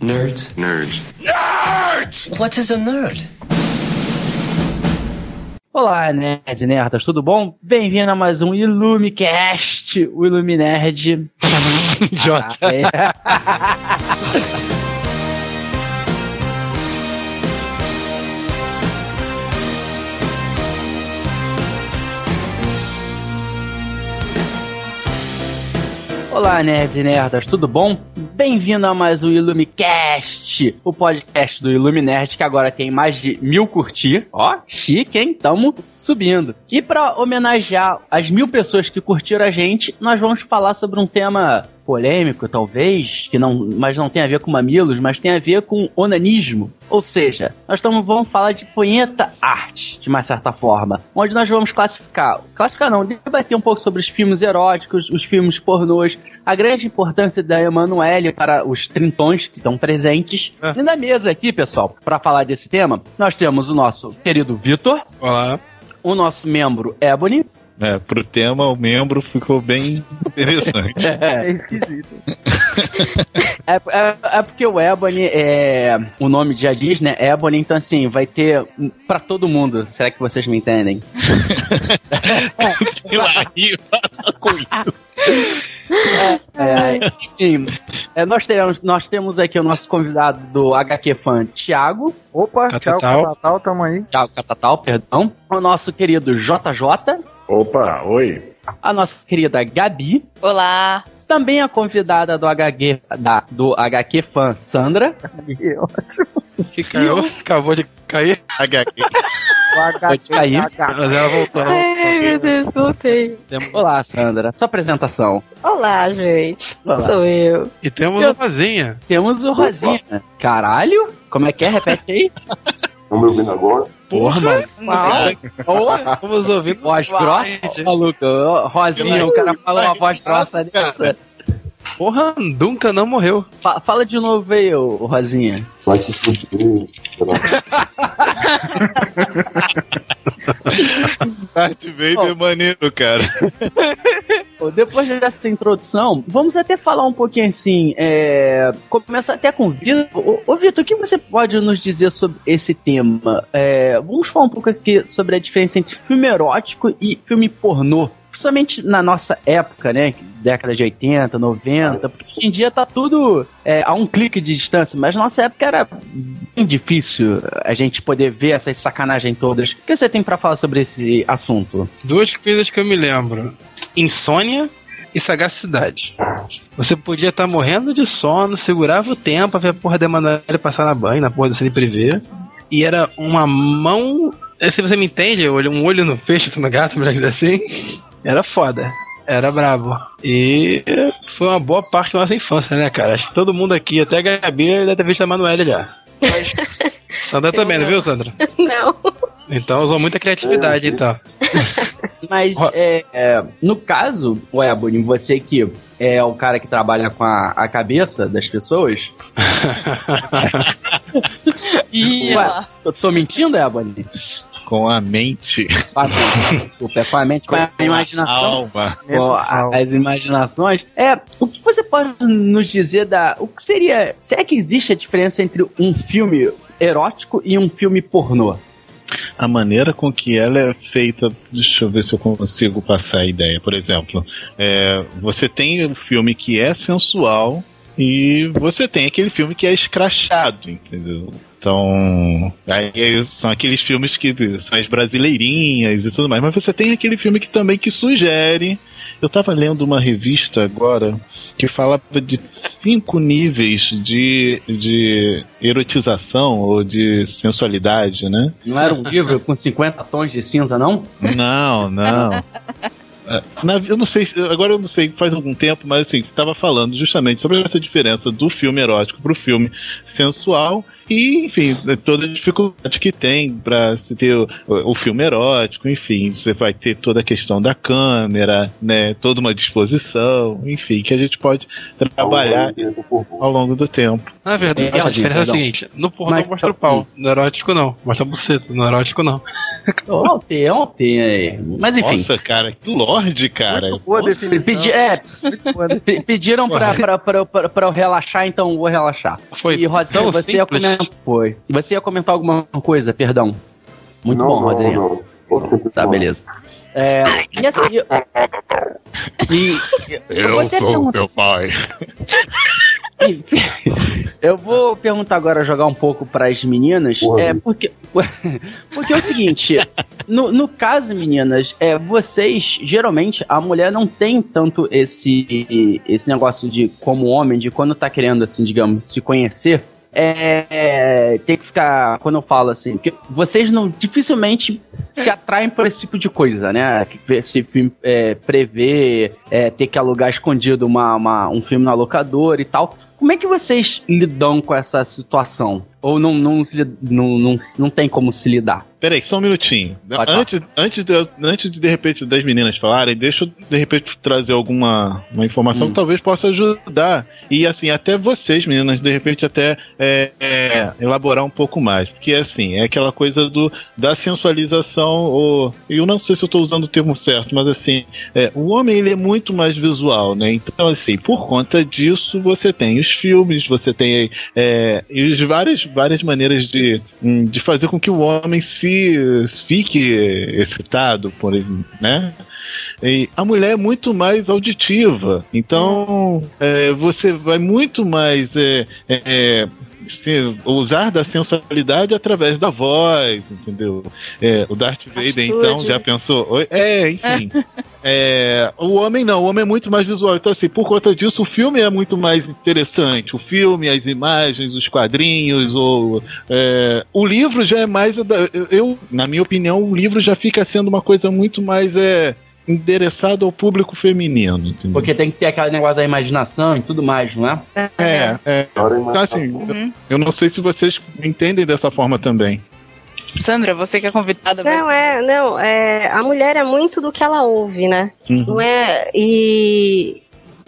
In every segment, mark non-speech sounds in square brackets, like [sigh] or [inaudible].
Nerds. Nerds. What is a nerd? Olá, nerds e nerdas, tudo bom? Bem-vindo a mais um Illumicast, o Illuminerd. [laughs] Jota. Ah, é. Olá, nerds e nerdas, tudo bom? Bem-vindo a mais um Illumicast, o podcast do Illuminerd que agora tem mais de mil curtir. Ó, chique, hein? Tamo subindo. E para homenagear as mil pessoas que curtiram a gente, nós vamos falar sobre um tema polêmico, talvez, que não, mas não tem a ver com mamilos, mas tem a ver com onanismo. Ou seja, nós tamo, vamos falar de punheta arte, de uma certa forma, onde nós vamos classificar, classificar não, debater um pouco sobre os filmes eróticos, os filmes pornôs, a grande importância da Emanuele para os trintões que estão presentes. É. E na mesa aqui, pessoal, para falar desse tema, nós temos o nosso querido Vitor, Olá. o nosso membro Ebony, É, pro tema, o membro ficou bem interessante. [laughs] É esquisito. [laughs] é, é, é porque o Ebony é. O nome já diz, né? Ebony, então assim, vai ter pra todo mundo. Será que vocês me entendem? [laughs] É, enfim, é, nós, teremos, nós temos aqui o nosso convidado do HQ Fan, Thiago. Opa, tchau, Catatal. Catatal, tamo aí. Thiago Catatal, perdão. O nosso querido JJ. Opa, oi. A nossa querida Gabi. Olá. Também a convidada do HQ, da, do HQ Fan, Sandra. Que caiu, acabou de cair, HQ. [laughs] Pode cair. mas ela voltou. Ai, meu Deus, voltei. Olá, Sandra. Sua apresentação. Olá, gente. Olá. Sou eu. E temos Eu- a Rosinha. Temos o Rosinha. Caralho? Como é que é? Repete aí. [laughs] Estão me ouvindo agora? Porra, mano. Estamos ouvindo Voz grossa, maluco. Rosinha, o cara falou uma voz grossa dessa. Porra, Duncan não morreu. Fa- fala de novo aí, ô, ô, Rosinha. Vai se fuder. Darth Vader é maneiro, cara. [laughs] Depois dessa introdução, vamos até falar um pouquinho assim. É... Começa até com o Vitor. Ô, Vitor, o que você pode nos dizer sobre esse tema? É, Vamos falar um pouco aqui sobre a diferença entre filme erótico e filme pornô. Principalmente na nossa época, né? Década de 80, 90, porque hoje em dia tá tudo é, a um clique de distância, mas na nossa época era bem difícil a gente poder ver essas sacanagens todas. O que você tem pra falar sobre esse assunto? Duas coisas que eu me lembro: insônia e sagacidade. Você podia estar morrendo de sono, segurava o tempo pra ver a porra da Emanuele passar na banha, na porra do Cine Privé. E era uma mão. eh, Se você me entende, um olho no peixe, outro no gato, assim. Era foda. Era brabo. E foi uma boa parte da nossa infância, né, cara? Acho que todo mundo aqui, até a Gabi, deve ter visto a Emanuele já. [laughs] Sandra também, não viu, Sandra? Não. Então usou muita criatividade, então. [laughs] Mas, é, é, no caso, o Ebony, você que é o cara que trabalha com a, a cabeça das pessoas. [laughs] Ih, Ué, eu tô mentindo, Ebony? Com a mente. Com a mente, Desculpa, é com a mente, com a imaginação. Alma. com a- as imaginações. É, o que você pode nos dizer da. O que seria. Se é que existe a diferença entre um filme erótico e um filme pornô? A maneira com que ela é feita, deixa eu ver se eu consigo passar a ideia. Por exemplo, é, você tem o filme que é sensual e você tem aquele filme que é escrachado, entendeu? Então, aí são aqueles filmes que são as brasileirinhas e tudo mais, mas você tem aquele filme que também que sugere. Eu tava lendo uma revista agora que falava de cinco níveis de, de erotização ou de sensualidade, né? Não era um livro com 50 tons de cinza, não? Não, não. [laughs] É, na- eu não sei, se- agora eu não sei, faz algum tempo, mas assim, estava falando justamente sobre essa diferença do filme erótico pro filme sensual e, enfim, né, toda a dificuldade que tem para se ter o, o filme erótico, enfim, você vai ter toda a questão da câmera, né, toda uma disposição, enfim, que a gente pode trabalhar ao longo do tempo. Na verdade, É, a diferença é a seguinte: no pornô Mas- mostra o pau, no erótico não, mostra a buceta, no erótico não. Ontem, ontem aí. Mas enfim. Nossa, cara, que. Lorde, cara. Muito boa. Pedi, é, pe- [laughs] pediram pra, pra, pra, pra, pra eu relaxar, então vou relaxar. Foi E, tão você ia simples. Comentar. Foi. Você ia comentar alguma coisa, perdão. Muito não, bom, continuar. Tá, beleza. É, e assim. eu- E, eu, vou até perguntar- teu pai. [laughs] Eu vou perguntar agora, jogar um pouco para as meninas, Porra, é porque [laughs] porque é o seguinte, no, no caso meninas, é vocês geralmente a mulher não tem tanto esse esse negócio de como homem de quando tá querendo assim, digamos, se conhecer, é, é, tem que ficar quando eu falo assim, porque vocês não dificilmente se atraem por esse tipo de coisa, né? Esse filme é, prever, é, ter que alugar escondido uma, uma- um filme na locadora e tal. Como é que vocês lidam com essa situação? Ou não, não, não, não, não tem como se lidar? Peraí, só um minutinho. Pode Antes, antes, de, antes de, de repente, das meninas falarem, deixa eu, de repente, trazer alguma uma informação Hum. que talvez possa ajudar. E, assim, até vocês, meninas, de repente, até é, é, elaborar um pouco mais. Porque, assim, é aquela coisa do, da sensualização, ou... Eu não sei se eu estou usando o termo certo, mas, assim, é, o homem, ele é muito mais visual, né? Então, assim, por conta disso, você tem os filmes, você tem é, e os várias, várias maneiras de, hum, de fazer com que o homem se fique excitado, por exemplo, né? E a mulher é muito mais auditiva, então é, você vai muito mais é, é, usar da sensualidade através da voz, entendeu? É, o Darth Vader, então, já pensou? É, enfim. [laughs] É, o homem não, o homem é muito mais visual. Então, assim, por conta disso, o filme é muito mais interessante. O filme, as imagens, os quadrinhos, ou, é, o livro já é mais. Eu, na minha opinião, o livro já fica sendo uma coisa muito mais é, endereçado ao público feminino, entendeu? Porque tem que ter aquele negócio da imaginação e tudo mais, não é? É, é. Então, assim, Uhum. eu não sei se vocês entendem dessa forma também. Sandra, você que é convidada. Não, é, não, é, a mulher é muito do que ela ouve, né? Uhum. Não é, e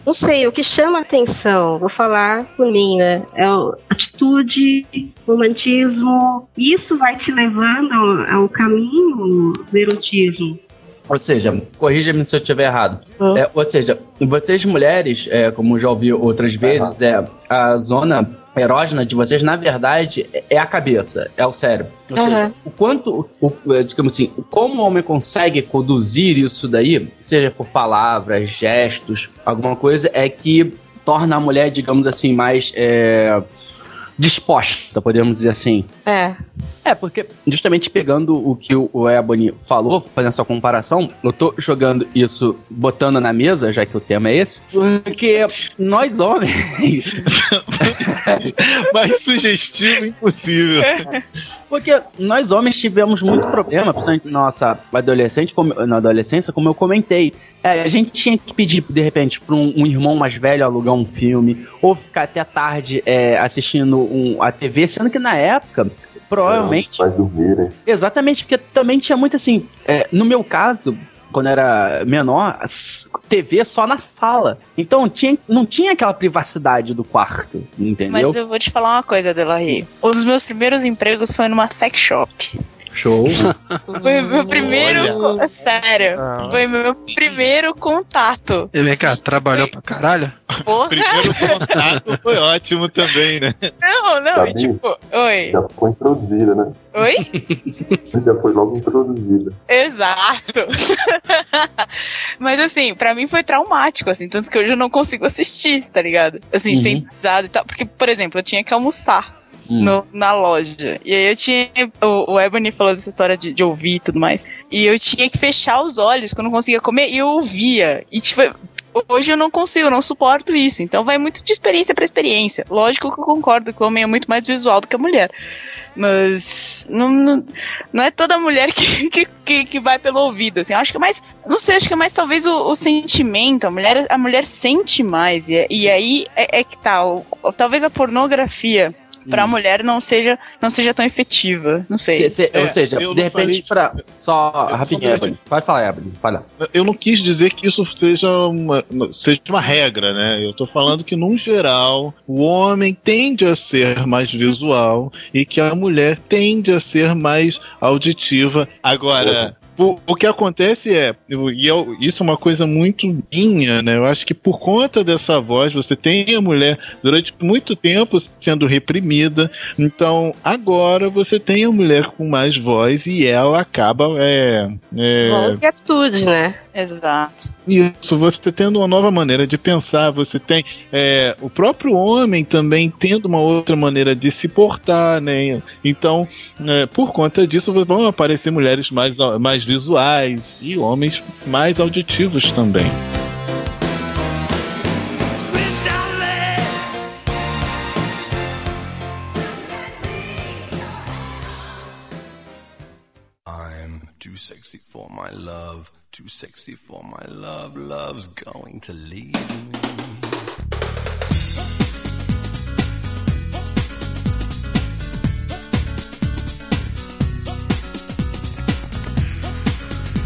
não sei, o que chama atenção, vou falar por mim, né? É o atitude, romantismo, isso vai te levando ao, ao caminho do erotismo. Ou seja, corrija-me se eu estiver errado. Hum. É, ou seja, vocês mulheres, é, como já ouvi outras vezes, é, a zona erógena de vocês, na verdade, é- a cabeça, é o cérebro. Ou Aham. seja, o quanto, o, é, digamos assim, como o homem consegue conduzir isso daí, seja por palavras, gestos, alguma coisa, é que torna a mulher, digamos assim, mais é, disposta, podemos dizer assim. É, É, porque justamente pegando o que o Ebony falou, fazendo essa comparação, eu tô jogando isso, botando na mesa, já que o tema é esse, porque nós homens. [laughs] Mais sugestivo impossível. [laughs] Porque nós homens tivemos muito problema, principalmente na nossa adolescente, como, na adolescência, como eu comentei. É, a gente tinha que pedir, de repente, para um, um irmão mais velho alugar um filme, ou ficar até tarde é, assistindo um, a TV, sendo que na época, provavelmente. Vai dormir, né? Exatamente, porque também tinha muito assim. é, no meu caso, quando eu era menor, TV só na sala. Então tinha, não tinha aquela privacidade do quarto, entendeu? Mas eu vou te falar uma coisa, Delarie. Um dos meus primeiros empregos foi numa sex shop. Show. [laughs] Foi meu primeiro. Olha. Sério. Foi meu primeiro contato. E vem cá, trabalhou pra caralho? Porra. Primeiro contato foi ótimo também, né? Não, não. Sabia? e tipo, oi. Já foi introduzida, né? Oi? [laughs] Já foi logo introduzida. Exato. [laughs] Mas assim, pra mim foi traumático, assim, tanto que hoje eu não consigo assistir, tá ligado? Assim, Uhum. sem risada e tal. Porque, por exemplo, eu tinha que almoçar. Hum. no- na loja. E aí eu tinha. O, o Ebony falou dessa história de, de ouvir e tudo mais. E eu tinha que fechar os olhos quando eu não conseguia comer e eu ouvia. E tipo. Hoje eu não consigo, eu não suporto isso. Então vai muito de experiência pra experiência. Lógico que eu concordo que o homem é muito mais visual do que a mulher. Mas não, não, não é toda mulher que, [laughs] que, que, vai pelo ouvido, assim. Eu acho que é mais. Não sei, acho que é mais talvez o, o sentimento. A mulher, a mulher sente mais. E, e aí é, é que tá. o- talvez a pornografia pra Hum. mulher não seja, não seja tão efetiva. Não sei. Se- se- É, ou seja, de repente, falei- pra. Só Eu rapidinho, só- Ebony. Pode falar, Ebony. Fala. Eu não quis dizer que isso seja uma, seja uma regra, né? Eu tô falando que, num geral, o homem tende a ser mais visual e que a mulher tende a ser mais auditiva. Agora, o, o que acontece é, e eu- isso é uma coisa muito minha, né? Eu acho que por conta dessa voz, você tem a mulher durante muito tempo sendo reprimida, então agora você tem a mulher com mais voz e ela acaba. É, é, Voz e atitude, né? Exato. isso, você tendo uma nova maneira de pensar, você tem é, o próprio homem também tendo uma outra maneira de se portar, né? Então, é, por conta disso, vão aparecer mulheres mais, mais visuais e homens mais auditivos também. Too sexy for my love. Love's going to leave me.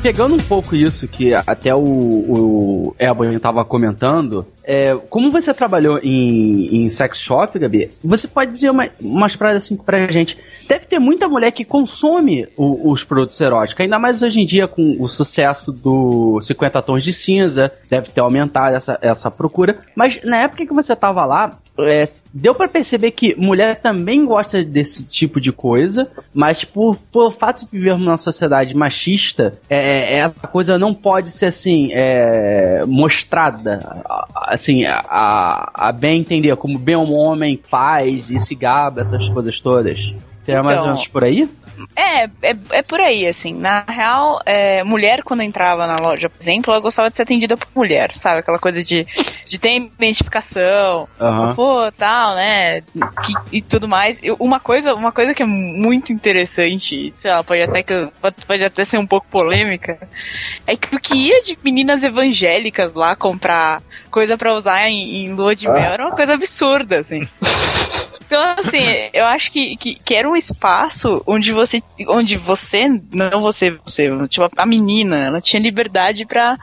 Pegando um pouco isso que até o, o Ebony tava comentando, é, como você trabalhou em, em sex shop, Gabi, você pode dizer uma, umas paradas assim pra gente. Deve ter muita mulher que consome o- os produtos eróticos, ainda mais hoje em dia com o sucesso do 50 Tons de Cinza, deve ter aumentado essa, essa procura. Mas na época que você tava lá, é, deu pra perceber que mulher também gosta desse tipo de coisa, mas por, por fato de vivermos numa sociedade machista, é, é, essa coisa não pode ser assim, é, mostrada, assim, a, a, bem entender, como bem um homem faz e se gaba, essas coisas todas. Será mais ou Então, menos por aí? É, é, é por aí, assim. Na real, é, mulher, quando entrava na loja, por exemplo, ela gostava de ser atendida por mulher, sabe? Aquela coisa de, de ter identificação, Aham. pô, tal, né? que- e tudo mais. Eu- uma, coisa, uma coisa que é muito interessante, sei lá, pode até, que, pode, pode até ser um pouco polêmica, é que o que ia de meninas evangélicas lá comprar coisa pra usar em, em lua de mel era uma coisa absurda, assim. [laughs] Então, assim, [laughs] eu acho que, que, que era um espaço onde você, onde você, não você, você, tipo, a menina, ela tinha liberdade pra,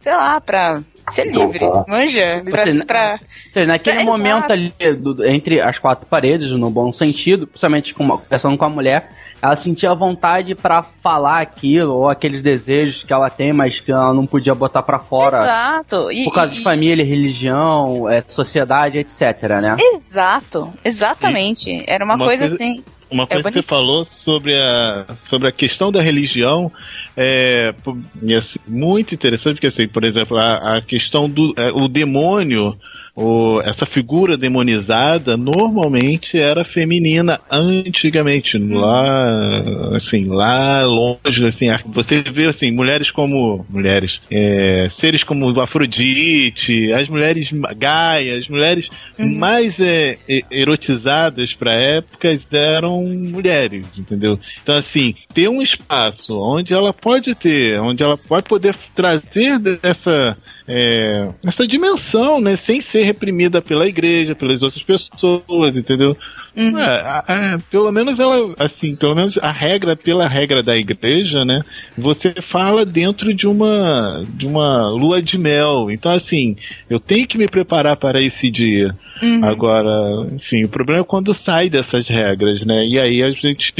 sei lá, pra ser livre, manja? Pra, Você- pra, Ou seja, naquele É, momento exato. ali, do- entre as quatro paredes, no bom sentido, principalmente com uma, conversando com a mulher, ela sentia vontade pra falar aquilo, ou aqueles desejos que ela tem, mas que ela não podia botar pra fora Exato. E, por causa e- de família, religião, é, sociedade, etc, né? Exato, exatamente. Era uma, Uma coisa coisa- assim. Uma É coisa que você falou sobre a, sobre a questão da religião é, e assim, muito interessante, porque assim, por exemplo, a, a questão do é, o demônio, o, essa figura demonizada normalmente era feminina antigamente, lá assim, lá longe, assim, você vê assim, mulheres como mulheres, é, seres como Afrodite, as mulheres Gaia, as mulheres mais é, erotizadas para épocas eram mulheres, entendeu? Então assim, ter um espaço onde ela pode ter, onde ela pode poder trazer dessa é, essa dimensão, né, sem ser reprimida pela igreja, pelas outras pessoas, entendeu? Uhum. É, a- a- pelo menos ela, assim, pelo menos a regra, pela regra da igreja, né? Você fala dentro de uma, de uma lua de mel. Então, assim, eu tenho que me preparar para esse dia. Uhum. Agora, enfim, o problema é quando sai dessas regras, né? E aí a gente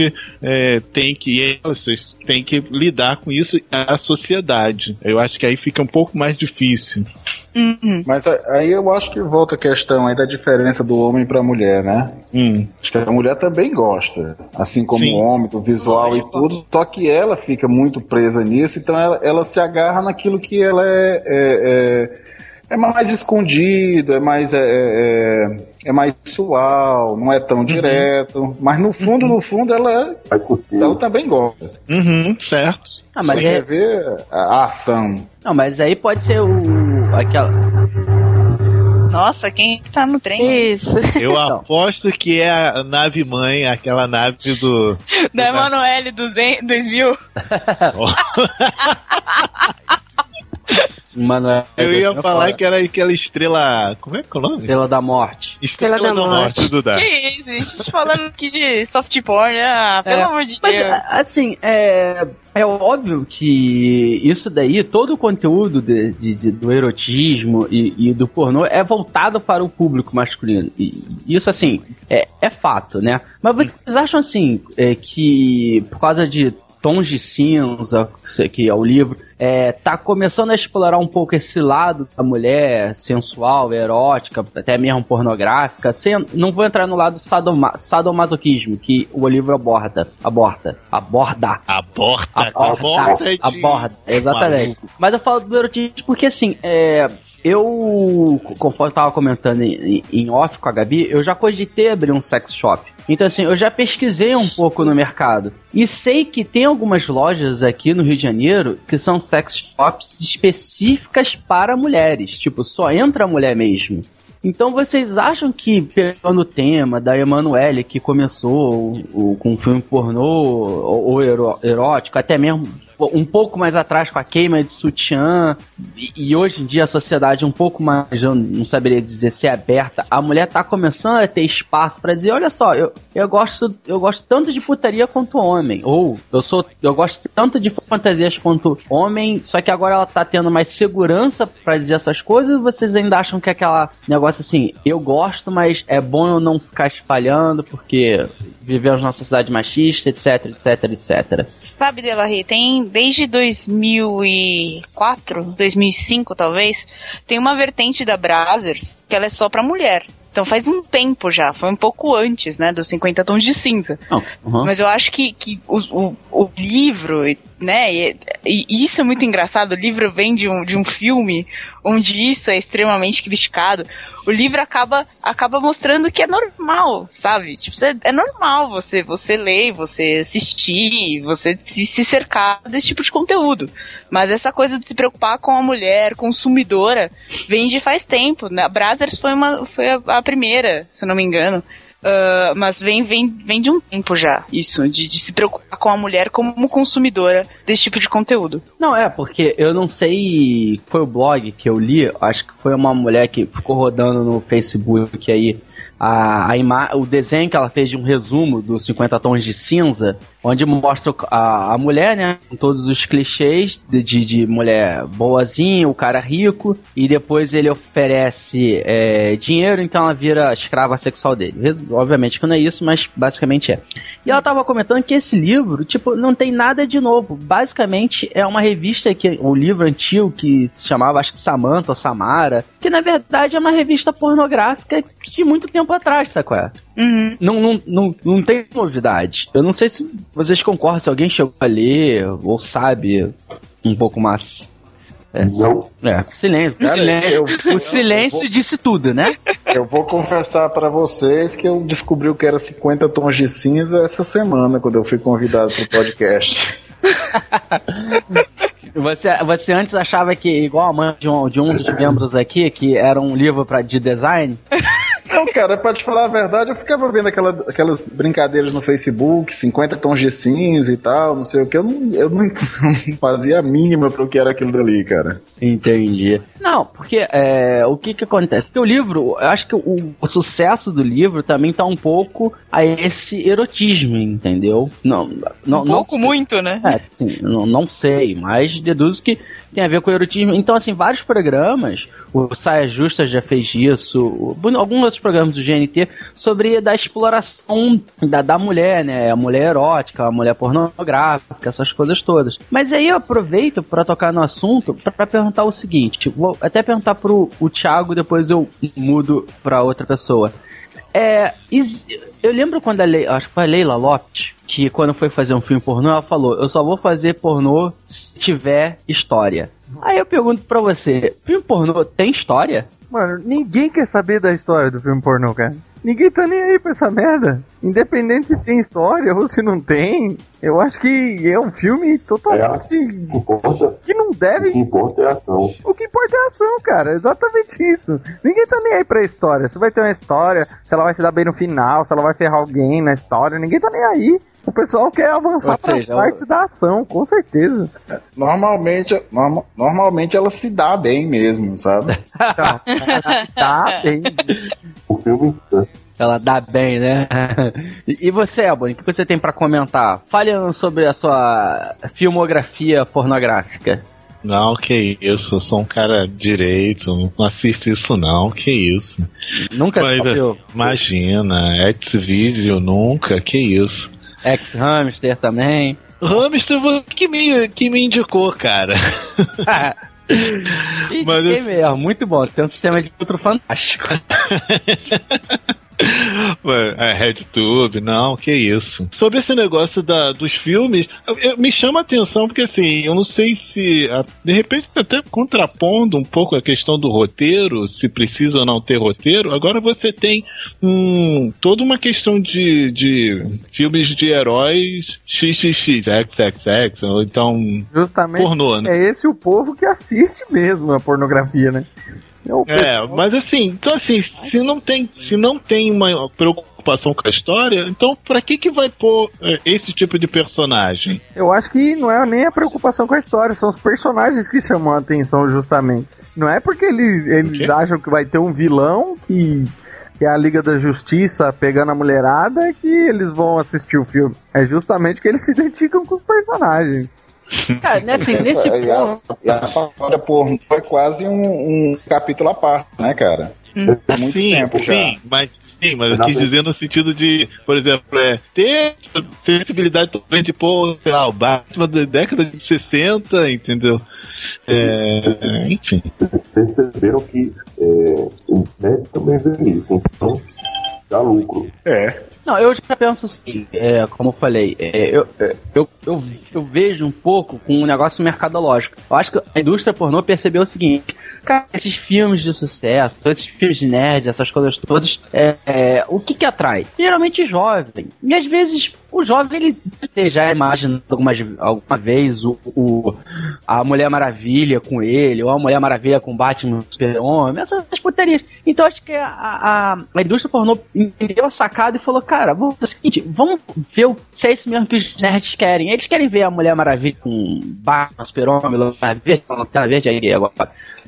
é, tem que vocês tem que lidar com isso a sociedade. Eu acho que aí fica um pouco mais difícil. Uhum. Mas a- aí eu acho que volta a questão aí da diferença do homem pra mulher, né? Hum, Acho que a mulher também gosta, assim como Sim. o homem, do visual e tudo, só que ela fica muito presa nisso, então ela, ela se agarra naquilo que ela é, é, é, é mais escondido, é mais, é, é, é mais sual, não é tão direto, mas no fundo, no fundo, ela, ela também gosta. uhum, certo. Ah, mas, Você é- quer ver a, a ação. não, mas aí pode ser o. aquela. Nossa, quem tá no trem? Isso. Eu Então. aposto que é a nave mãe, aquela nave do. Da Emanuele 200 2000? [laughs] [laughs] [laughs] Mano, Eu ia falar que era aquela estrela. Como é que é o nome? Estrela da Morte. Estrela, Estrela da, da Morte, Morte. Duda. Que isso, gente? A gente falando aqui de soft porn, ah, pelo É. amor de Mas, Deus. a- assim, é, é óbvio que isso daí, todo o conteúdo de- de- de- do erotismo e, e do pornô é voltado para o público masculino. E isso, assim, é, é fato, né? Mas vocês acham, assim, é, que por causa de Tons de Cinza, que é o livro, é, tá começando a explorar um pouco esse lado da mulher sensual, erótica, até mesmo pornográfica. Sem, não vou entrar no lado sadoma, sadomasoquismo, que o livro aborda. Aborda. Aborda. Aborta, Aborda. de- Aborda, exatamente. Mas eu falo do erotismo porque, assim, é, eu, conforme eu tava comentando em, em off com a Gabi, eu já cogitei abrir um sex shop. Então, assim, eu já pesquisei um pouco no mercado. E sei que tem algumas lojas aqui no Rio de Janeiro que são sex shops específicas para mulheres. Tipo, só entra mulher mesmo. Então vocês acham que, pegando o tema da Emanuele, que começou o, o- com um filme pornô ou, ou erótico, até mesmo um pouco mais atrás com a queima de sutiã, e, e hoje em dia a sociedade um pouco mais, eu não saberia dizer se é aberta, a mulher tá começando a ter espaço pra dizer, olha só, eu, eu gosto eu gosto tanto de putaria quanto homem, ou eu sou eu gosto tanto de fantasias quanto homem, só que agora ela tá tendo mais segurança pra dizer essas coisas, vocês ainda acham que é aquela negócio assim, eu gosto, mas é bom eu não ficar espalhando porque vivemos numa sociedade machista, etc, etc, etc. Sabe, Delarry, tem desde 2004, 2005 talvez, tem uma vertente da Brazzers que ela é só pra mulher. Então faz um tempo já, foi um pouco antes, né, dos 50 tons de cinza. Não, uhum. Mas eu acho que, que o, o, o livro, né, e, e isso é muito engraçado, o livro vem de um, de um filme onde isso é extremamente criticado. O livro acaba, acaba mostrando que é normal, sabe? Tipo, é, é normal você, você ler, você assistir, você se, se cercar desse tipo de conteúdo. Mas essa coisa de se preocupar com a mulher consumidora vem de faz tempo. Né? A Brazzers foi, uma, foi a, a primeira, se não me engano. Uh, mas vem, vem, vem de um tempo já, isso, de, de se preocupar com a mulher como consumidora desse tipo de conteúdo. Não, é, porque eu não sei. Foi o blog que eu li, acho que foi uma mulher que ficou rodando no Facebook aí. A, a o desenho que ela fez de um resumo dos 50 tons de cinza, onde mostra a, a mulher, né, com todos os clichês de, de, de mulher boazinha, o cara rico, e depois ele oferece é, dinheiro, então ela vira escrava sexual dele. Obviamente que não é isso, mas basicamente é. E ela tava comentando que esse livro, tipo, não tem nada de novo. Basicamente é uma revista que o livro antigo que se chamava acho que Samantha ou Samara, que na verdade é uma revista pornográfica de muito tempo atrás, sacou? É? Uhum. Não, não, não, não tem novidade. Eu não sei se vocês concordam, se alguém chegou a ler ou sabe um pouco mais. É, Não. é, silêncio. Cara, silêncio. eu- o silêncio disse tudo, né? Eu vou confessar pra vocês que eu descobri o que era 50 tons de cinza essa semana, quando eu fui convidado pro podcast. [laughs] Você, você antes achava que, igual a mãe de um, de um dos membros aqui, que era um livro pra, de design? Não, cara, pra te falar a verdade, eu ficava vendo aquela- aquelas brincadeiras no Facebook, 50 tons de cinza e tal, não sei o que, eu não, eu não, [laughs] não fazia a mínima pro que era aquilo dali, cara. Entendi. Não, porque é, o que que acontece? Porque o livro, eu acho que o, o sucesso do livro também tá um pouco a esse erotismo, entendeu? Não, não, um não pouco sei. muito, né? É, sim, não, não sei, mas deduzo que tem a ver com o erotismo. Então, assim, vários programas, o Saia Justa já fez isso, alguns outros programas do GNT, sobre da exploração da, da mulher, né? A mulher erótica, a mulher pornográfica, essas coisas todas. Mas aí eu aproveito para tocar no assunto para perguntar o seguinte, vou até perguntar pro o Thiago, depois eu mudo para outra pessoa. É, eu lembro quando a Leila, acho que foi a Leila Lopes, que quando foi fazer um filme pornô, ela falou: Eu só vou fazer pornô se tiver história. Aí eu pergunto pra você: filme pornô tem história? Mano, ninguém quer saber da história do filme pornô, cara. Ninguém tá nem aí pra essa merda. Independente se tem história ou se não tem, eu acho que é um filme totalmente que importa, que não o que deve. importa é a ação. O que importa é a ação, cara. Exatamente isso. Ninguém tá nem aí pra história. Se vai ter uma história, se ela vai se dar bem no final, se ela vai ferrar alguém na história, ninguém tá nem aí. O pessoal quer avançar para seja, partes da ação, com certeza. Normalmente, norma- normalmente ela se dá bem mesmo, sabe? Tá, [laughs] tá bem. O filme. Ela dá bem, né? e você, Ebony, o que você tem pra comentar? Fale sobre a sua filmografia pornográfica. Não, que isso, eu sou um cara direito, não assisto isso não, que isso. Nunca assistiu Imagina, X-Video nunca, que isso. Ex-Hamster também. Hamster que me, que me indicou, cara. [laughs] Mas eu... mesmo, muito bom. Tem um sistema de filtro fantástico. [laughs] Ué, é RedTube, não, que isso. Sobre esse negócio da, dos filmes, eu, eu, me chama a atenção porque assim, eu não sei se de repente até contrapondo um pouco a questão do roteiro, se precisa ou não ter roteiro. Agora você tem hum, toda uma questão de, de filmes de heróis XXX, XXX, ou então Justamente pornô, né? É esse o povo que assiste mesmo a pornografia, né? É, mas assim, então assim, se não tem, se não tem uma preocupação com a história, então pra que que vai pôr é, esse tipo de personagem? Eu acho que não é nem a preocupação com a história, são os personagens que chamam a atenção justamente. Não é porque eles, eles acham que vai ter um vilão que que é a Liga da Justiça pegando a mulherada que eles vão assistir o filme. É justamente que eles se identificam com os personagens. Cara, né, assim, nesse e ponto. A, e a paródia pornô é quase um, um, capítulo à parte, né, cara? Hum. Muito sim, tempo já. Sim, mas Sim, mas eu quis dizer no sentido de, por exemplo, é, ter sensibilidade também de pôr, sei lá, o Batman da década de 60, entendeu? É, enfim. Vocês perceberam que é, o médico também vê isso, então dá lucro. É. Não, eu já penso assim, é, como eu falei, é, eu, eu, eu, eu, vejo um pouco com um negócio mercadológico. Eu acho que a indústria pornô percebeu o seguinte: cara, esses filmes de sucesso, esses filmes de nerd, essas coisas todas, é, é, o que que atrai? Geralmente jovem. E às vezes o jovem ele já imagina alguma, alguma vez o, o, a Mulher Maravilha com ele, ou a Mulher Maravilha com Batman Super-Homem, essas putarias. Então acho que a, a, a indústria pornô entendeu a sacada e falou, cara, vamos, é o seguinte, vamos ver se é isso mesmo que os nerds querem. Eles querem ver a Mulher Maravilha com Batman Super-Homem, Lanterna Verde, Lanterna Verde aí agora.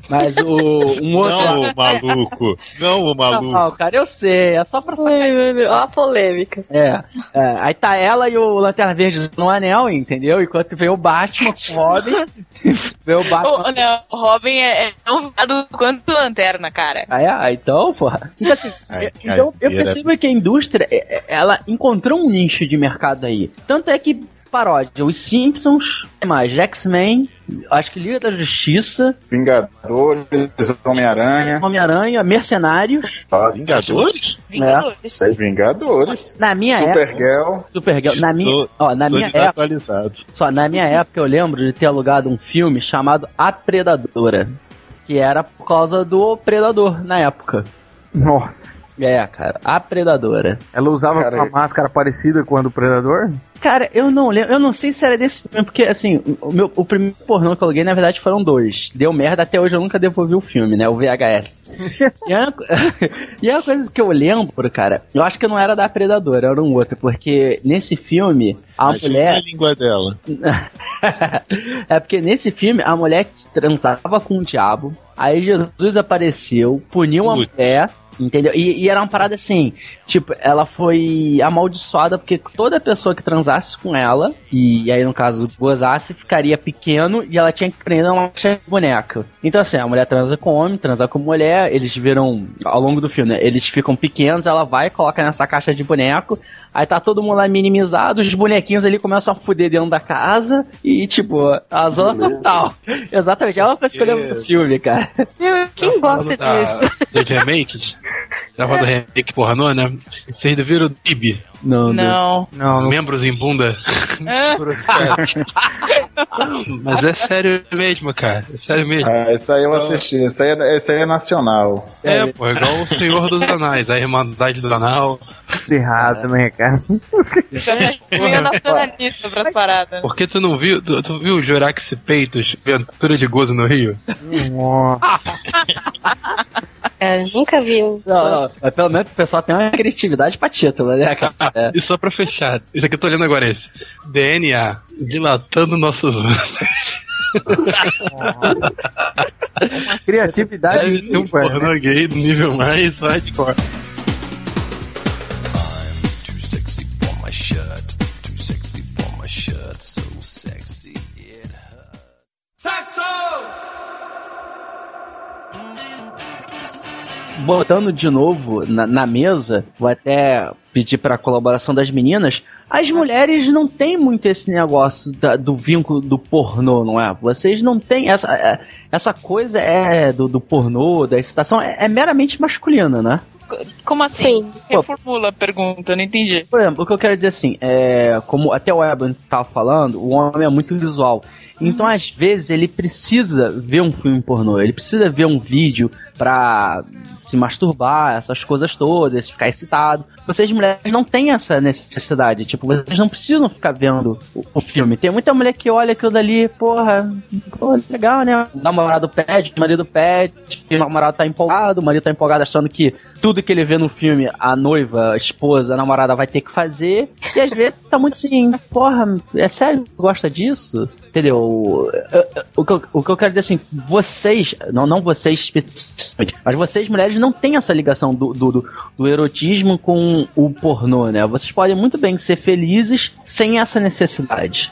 Mas o um outro. Não, o maluco. Não, o maluco. Não, cara, eu sei. É só pra saber. Olha a polêmica. É, é, Aí tá ela e o Lanterna Verde no anel, entendeu? Enquanto vem o Batman com o Robin. [laughs] vem o Batman. O, não, o Robin é, é tão viado quanto Lanterna, cara. Ah, é? Ah, então, porra. Então, assim, [laughs] Ai, então eu percebo que a indústria, ela encontrou um nicho de mercado aí. Tanto é que paródia. Os Simpsons, mais X-Men, acho que Liga da Justiça. Vingadores, Homem-Aranha. Homem-Aranha, Mercenários. Ah, Vingadores? Vingadores. É. Vingadores. Na minha Supergirl. época. Supergirl. Na minha, ó, na minha época. Só, na minha época eu lembro de ter alugado um filme chamado A Predadora. Que era por causa do Predador na época. Nossa. É, cara, a Predadora. Ela usava cara, uma máscara parecida com a do Predador? Cara, eu não lembro, eu não sei se era desse filme, porque assim, o, meu, o primeiro pornô que eu aluguei, na verdade, foram dois. Deu merda, até hoje eu nunca devolvi o filme, né? O VHS. [laughs] e, a, [laughs] e a coisa que eu lembro, cara, eu acho que não era da Predadora, era um outro, porque nesse filme, a mulher. a língua dela. [laughs] é porque nesse filme, a mulher transava com o diabo, aí Jesus apareceu, puniu uma mulher Entendeu? E, e, era uma parada assim, tipo, ela foi amaldiçoada porque toda pessoa que transasse com ela, e aí no caso gozasse, ficaria pequeno e ela tinha que prender uma caixa de boneca. Então assim, a mulher transa com homem, transa com mulher, eles viram, ao longo do filme, né, eles ficam pequenos, ela vai coloca nessa caixa de boneco, aí tá todo mundo lá minimizado, os bonequinhos ali começam a fuder dentro da casa, e tipo, a zona total. [laughs] Exatamente, é uma coisa que eu lembro do filme, cara. Quem gosta disso? Dos remakes? Tava do remake pornô, né? Vocês viram o Bibi? Não, não. não, não. Membros em bunda. [laughs] Mas é sério mesmo, cara. É sério mesmo. Ah, essa aí eu assisti. Essa aí é, essa aí é nacional. É, pô, é igual o Senhor dos Anais, a Irmandade do Anal. Errado, né, cara? Já meio nacionalista pras paradas. Por que tu não viu? Tu, tu viu o Jurax Peitos, Aventura de Gozo no Rio? é, nunca vi. Não, não, mas pelo menos o pessoal tem uma criatividade pra título, né, cara? [laughs] É. E só pra fechar, isso aqui eu tô olhando agora esse. DNA, dilatando nossos. [laughs] Criatividade. Deve ter um pornô gay do nível mais hardcore. Botando de novo na, na mesa, vou até pedir para a colaboração das meninas, as mulheres não têm muito esse negócio da- do vínculo do pornô, não é? Vocês não têm essa, é- essa coisa é do, do pornô, da excitação, é, é meramente masculina, né? Como assim? Reformula a pergunta, eu não entendi. Por exemplo, o que eu quero dizer assim, é, como até o Eben tava falando, o homem é muito visual. Então, às vezes, ele precisa ver um filme pornô, ele precisa ver um vídeo pra se masturbar, essas coisas todas, ficar excitado. Vocês mulheres não têm essa necessidade, tipo, vocês não precisam ficar vendo o, o filme. Tem muita mulher que olha aquilo dali, porra, legal, né? O namorado pede, o marido pede, o namorado tá empolgado, o marido tá empolgado achando que tudo que ele vê no filme, a noiva, a esposa, a namorada vai ter que fazer. E às vezes tá muito assim, porra, é sério, gosta disso? Entendeu? Eu- eu- O que, eu, o que eu quero dizer assim, vocês, não, não vocês especificamente, mas vocês mulheres não têm essa ligação do, do, do- do erotismo com o pornô, né? Vocês podem muito bem ser felizes sem essa necessidade.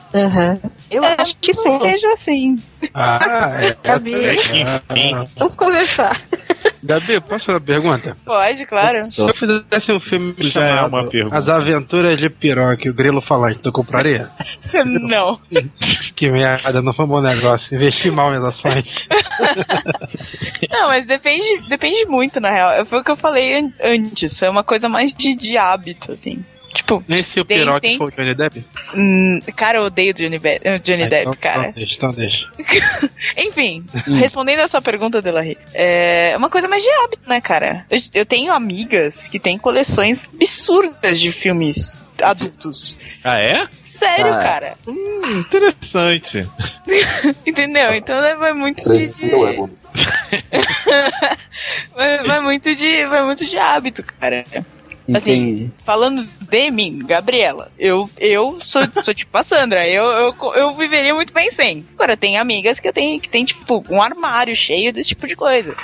Eu acho que sim. Vejo assim. Ah, é. Gabi, vamos conversar. Gabi, posso fazer uma pergunta? Pode, claro. Se eu fizesse um filme já é uma pergunta. As Aventuras de Piroca e o Grilo Falante, tu compraria? [laughs] Não. que merda, não foi um bom negócio. Investi mal nas ações. [laughs] Não, mas depende, depende muito, na real. Foi o que eu falei an- antes. É uma coisa mais de, de hábito, assim. Tipo, Nem se o tem- Piroca tem- for o Johnny Depp? hum, cara, eu odeio Johnny, Be Johnny Ah, Depp, então, cara. Então deixa, então deixa. [laughs] Enfim, respondendo a sua pergunta, Delarie, é uma coisa mais de hábito, né, cara? Eu, eu tenho amigas que têm coleções absurdas de filmes adultos. Ah, é? Sério, Ah, é. cara. Hum, interessante. [laughs] Entendeu? Então né, vai muito de. de- Não é bom. [laughs] vai, vai muito de. Vai muito de hábito, cara. Assim, falando de mim, Gabriela, eu, eu sou, [laughs] sou tipo a Sandra, eu, eu, eu viveria muito bem sem. Agora, tem amigas que eu tenho que tem, tipo, um armário cheio desse tipo de coisa.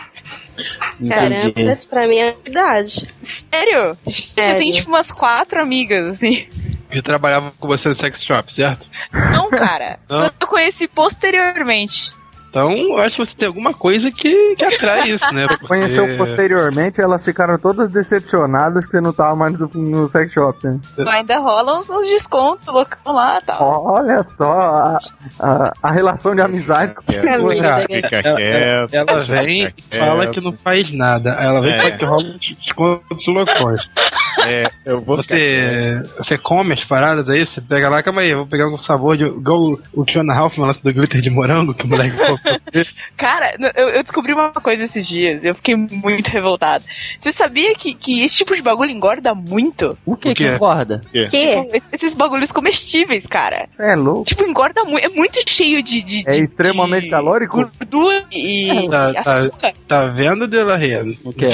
Caramba, Entendi. isso pra mim é verdade. Sério? Sério. tenho, tipo, umas quatro amigas, assim. Eu trabalhava com você no sex shop, certo? Não, cara. Não? Eu conheci posteriormente. Então, eu acho que você tem alguma coisa que, que atrai [laughs] isso, né? Porque- Conheceu posteriormente, elas ficaram todas decepcionadas que você não tava mais no, no sex shop. Né? Ainda rolam uns, uns descontos loucão lá e tal. Olha só a, a, a relação de amizade. É, Amiga, Fica Ela, quieto. ela vem e fica fala que não faz nada. Aí ela vem e É. fala que rola um descontos loucões. [laughs] É, eu vou ficar Você, você come as paradas aí, você pega lá, calma aí, eu vou pegar um sabor de. Igual o Fiona Halfman lance do glitter de morango, que o moleque [laughs] falou. [laughs] Cara, eu, eu descobri uma coisa esses dias, eu fiquei muito revoltado. Você sabia que, que esse tipo de bagulho engorda muito? O que O que quê? engorda? Que? Tipo, esses bagulhos comestíveis, cara. É louco. Tipo, engorda muito. É muito cheio de. de É de- extremamente de calórico? Gordura e, Tá, e tá. açúcar, Tá vendo, Delarria? O quê?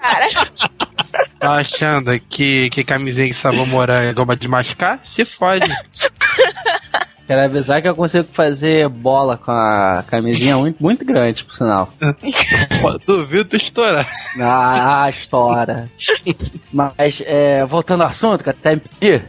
cara. [laughs] Tá achando que, que camisinha de sabor morango é goma de mascar? Se fode. [laughs] Quero avisar que eu consigo fazer bola com a camisinha [laughs] muito, muito grande, por sinal. Duvido tu estourar. Ah, estoura. Mas, é, voltando ao assunto, que até me pedi,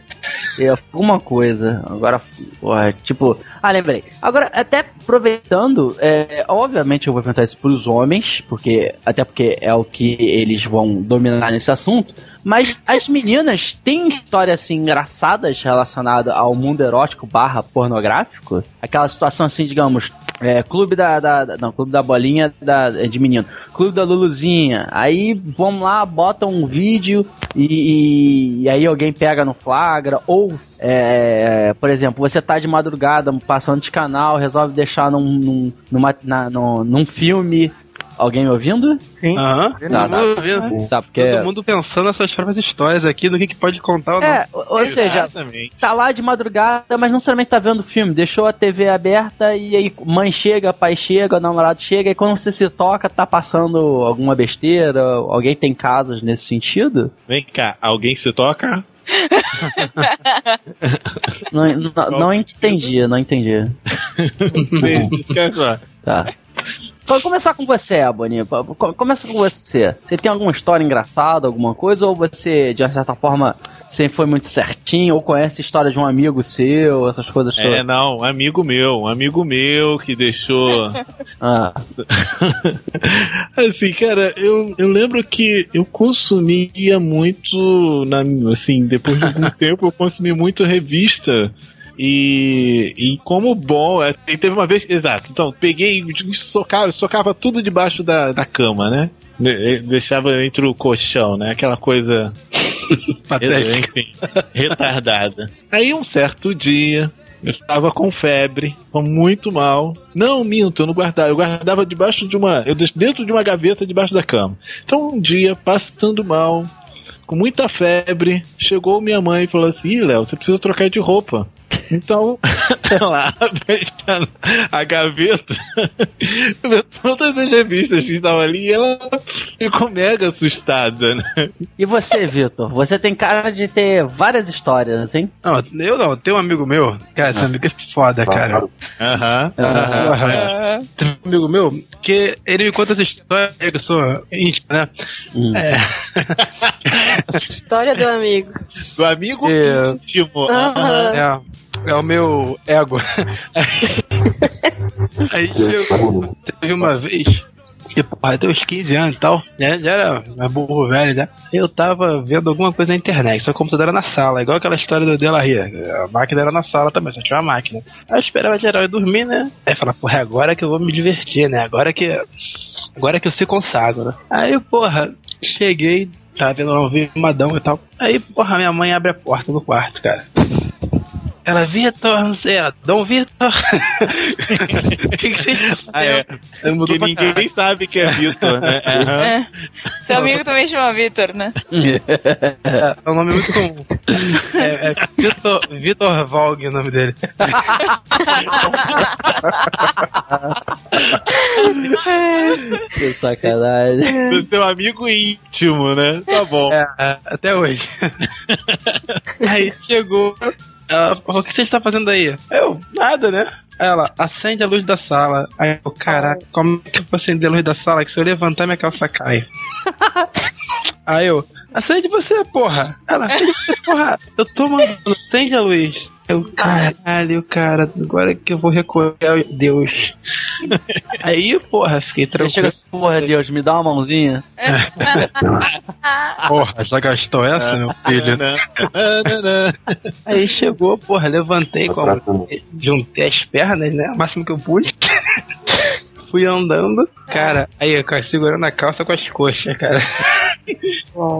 eu, uma coisa, agora, porra, tipo, ah, lembrei. Agora, até aproveitando, é, obviamente eu vou perguntar isso pros homens, porque, até porque é o que eles vão dominar nesse assunto, mas as meninas têm histórias, assim, engraçadas relacionadas ao mundo erótico barra pornográfico? Aquela situação, assim, digamos, é, clube da, da, Não, clube da bolinha da, é de menino. Clube da Luluzinha. Aí vamos lá, botam um vídeo e, e- e aí alguém pega no flagra. Ou, é, por exemplo, você tá de madrugada passando de canal, resolve deixar num, num, numa, na- no- num filme. Alguém me ouvindo? Sim. Aham. Tá, Todo tá. mundo ouvindo. Tá, porque. Todo mundo pensando nessas próprias histórias aqui, do que, que pode contar ou não. É, ou seja, Exatamente. tá lá de madrugada, mas não necessariamente tá vendo o filme. Deixou a TV aberta e aí mãe chega, pai chega, namorado chega, e quando você se toca, tá passando alguma besteira, alguém tem casos nesse sentido? Vem cá, alguém se toca? [laughs] Não, não, não entendi, não entendi. [laughs] Tá. Vou começar com você. Co- Começa com você. Você tem alguma história engraçada, alguma coisa, ou você, de uma certa forma, sempre foi muito certinho, ou conhece a história de um amigo seu, essas coisas todas. É, não, um amigo meu, um amigo meu que deixou. [laughs] Ah, [laughs] assim, cara, eu, eu lembro que eu consumia muito, na, assim, depois de algum [laughs] tempo, eu consumi muito revista. E, e como bom, é, teve uma vez, exato, então peguei, socava, socava tudo debaixo da, da cama, né? De- Deixava entre o colchão, né? Aquela coisa [laughs] retardada. Aí um certo dia, eu estava com febre, com muito mal. Não, minto, eu não guardava. Eu guardava debaixo de uma. Eu dentro de uma gaveta debaixo da cama. Então um dia, passando mal, com muita febre, chegou minha mãe e falou assim: Ih, Léo, você precisa trocar de roupa. Então, [laughs] ela abre a gaveta, vê todas as revistas que estavam ali e ela ficou mega assustada, né? E você, Vitor? Você tem cara de ter várias histórias, assim? Não, eu não, tem um amigo meu, cara, esse amigo é foda, cara. Aham. Porra. Tem um amigo meu que ele me conta essa história, eu sou íntimo, né? É. História do amigo. Do amigo É. íntimo. Aham. É, é o meu ego. [laughs] Aí chegou, teve uma vez, que, porra, tem uns 15 anos e tal, né? Já era burro velho, né? Eu tava vendo alguma coisa na internet, só que o computador era na sala, igual aquela história do Dela. A máquina era na sala também, só tinha uma máquina. Aí eu esperava geral ir dormir, né? Aí falar, porra, é agora que eu vou me divertir, né? Agora que. Agora que eu se consagro, né? Aí, porra, cheguei, tava vendo um filmadão e tal. Aí, porra, minha mãe abre a porta do quarto, cara. Ela, Vitor, não sei, ela, Dom Vitor. [laughs] O que, que você Ah, é. Mudou Que ninguém caralho. sabe que é Vitor, né? [laughs] Aham. É. Seu amigo também chama Vitor, né? É, é um nome muito comum. É, é Vitor, Vitor Valg o nome dele. Que sacanagem. Do seu amigo íntimo, né? Tá bom. É, é, até hoje. [laughs] Aí chegou. Ela falou: O que você está fazendo aí? Eu, nada, né? Ela, acende a luz da sala. Aí eu, caraca, como é que eu vou acender a luz da sala? Que se eu levantar, minha calça cai. [laughs] Aí eu, acende você, porra. Ela, acende você, porra. Eu tô mandando, acende a luz. Eu, caralho, cara, agora que eu vou recorrer ao Deus. [laughs] Aí, porra, fiquei Você chega tranquilo. assim, porra, Deus, me dá uma mãozinha. [laughs] Porra, já gastou essa, meu filho? [laughs] Aí chegou, porra, levantei com a mão, juntei as pernas, né? O máximo que eu pude. Fui andando, cara, aí eu cara, segurando a calça com as coxas, cara. [laughs]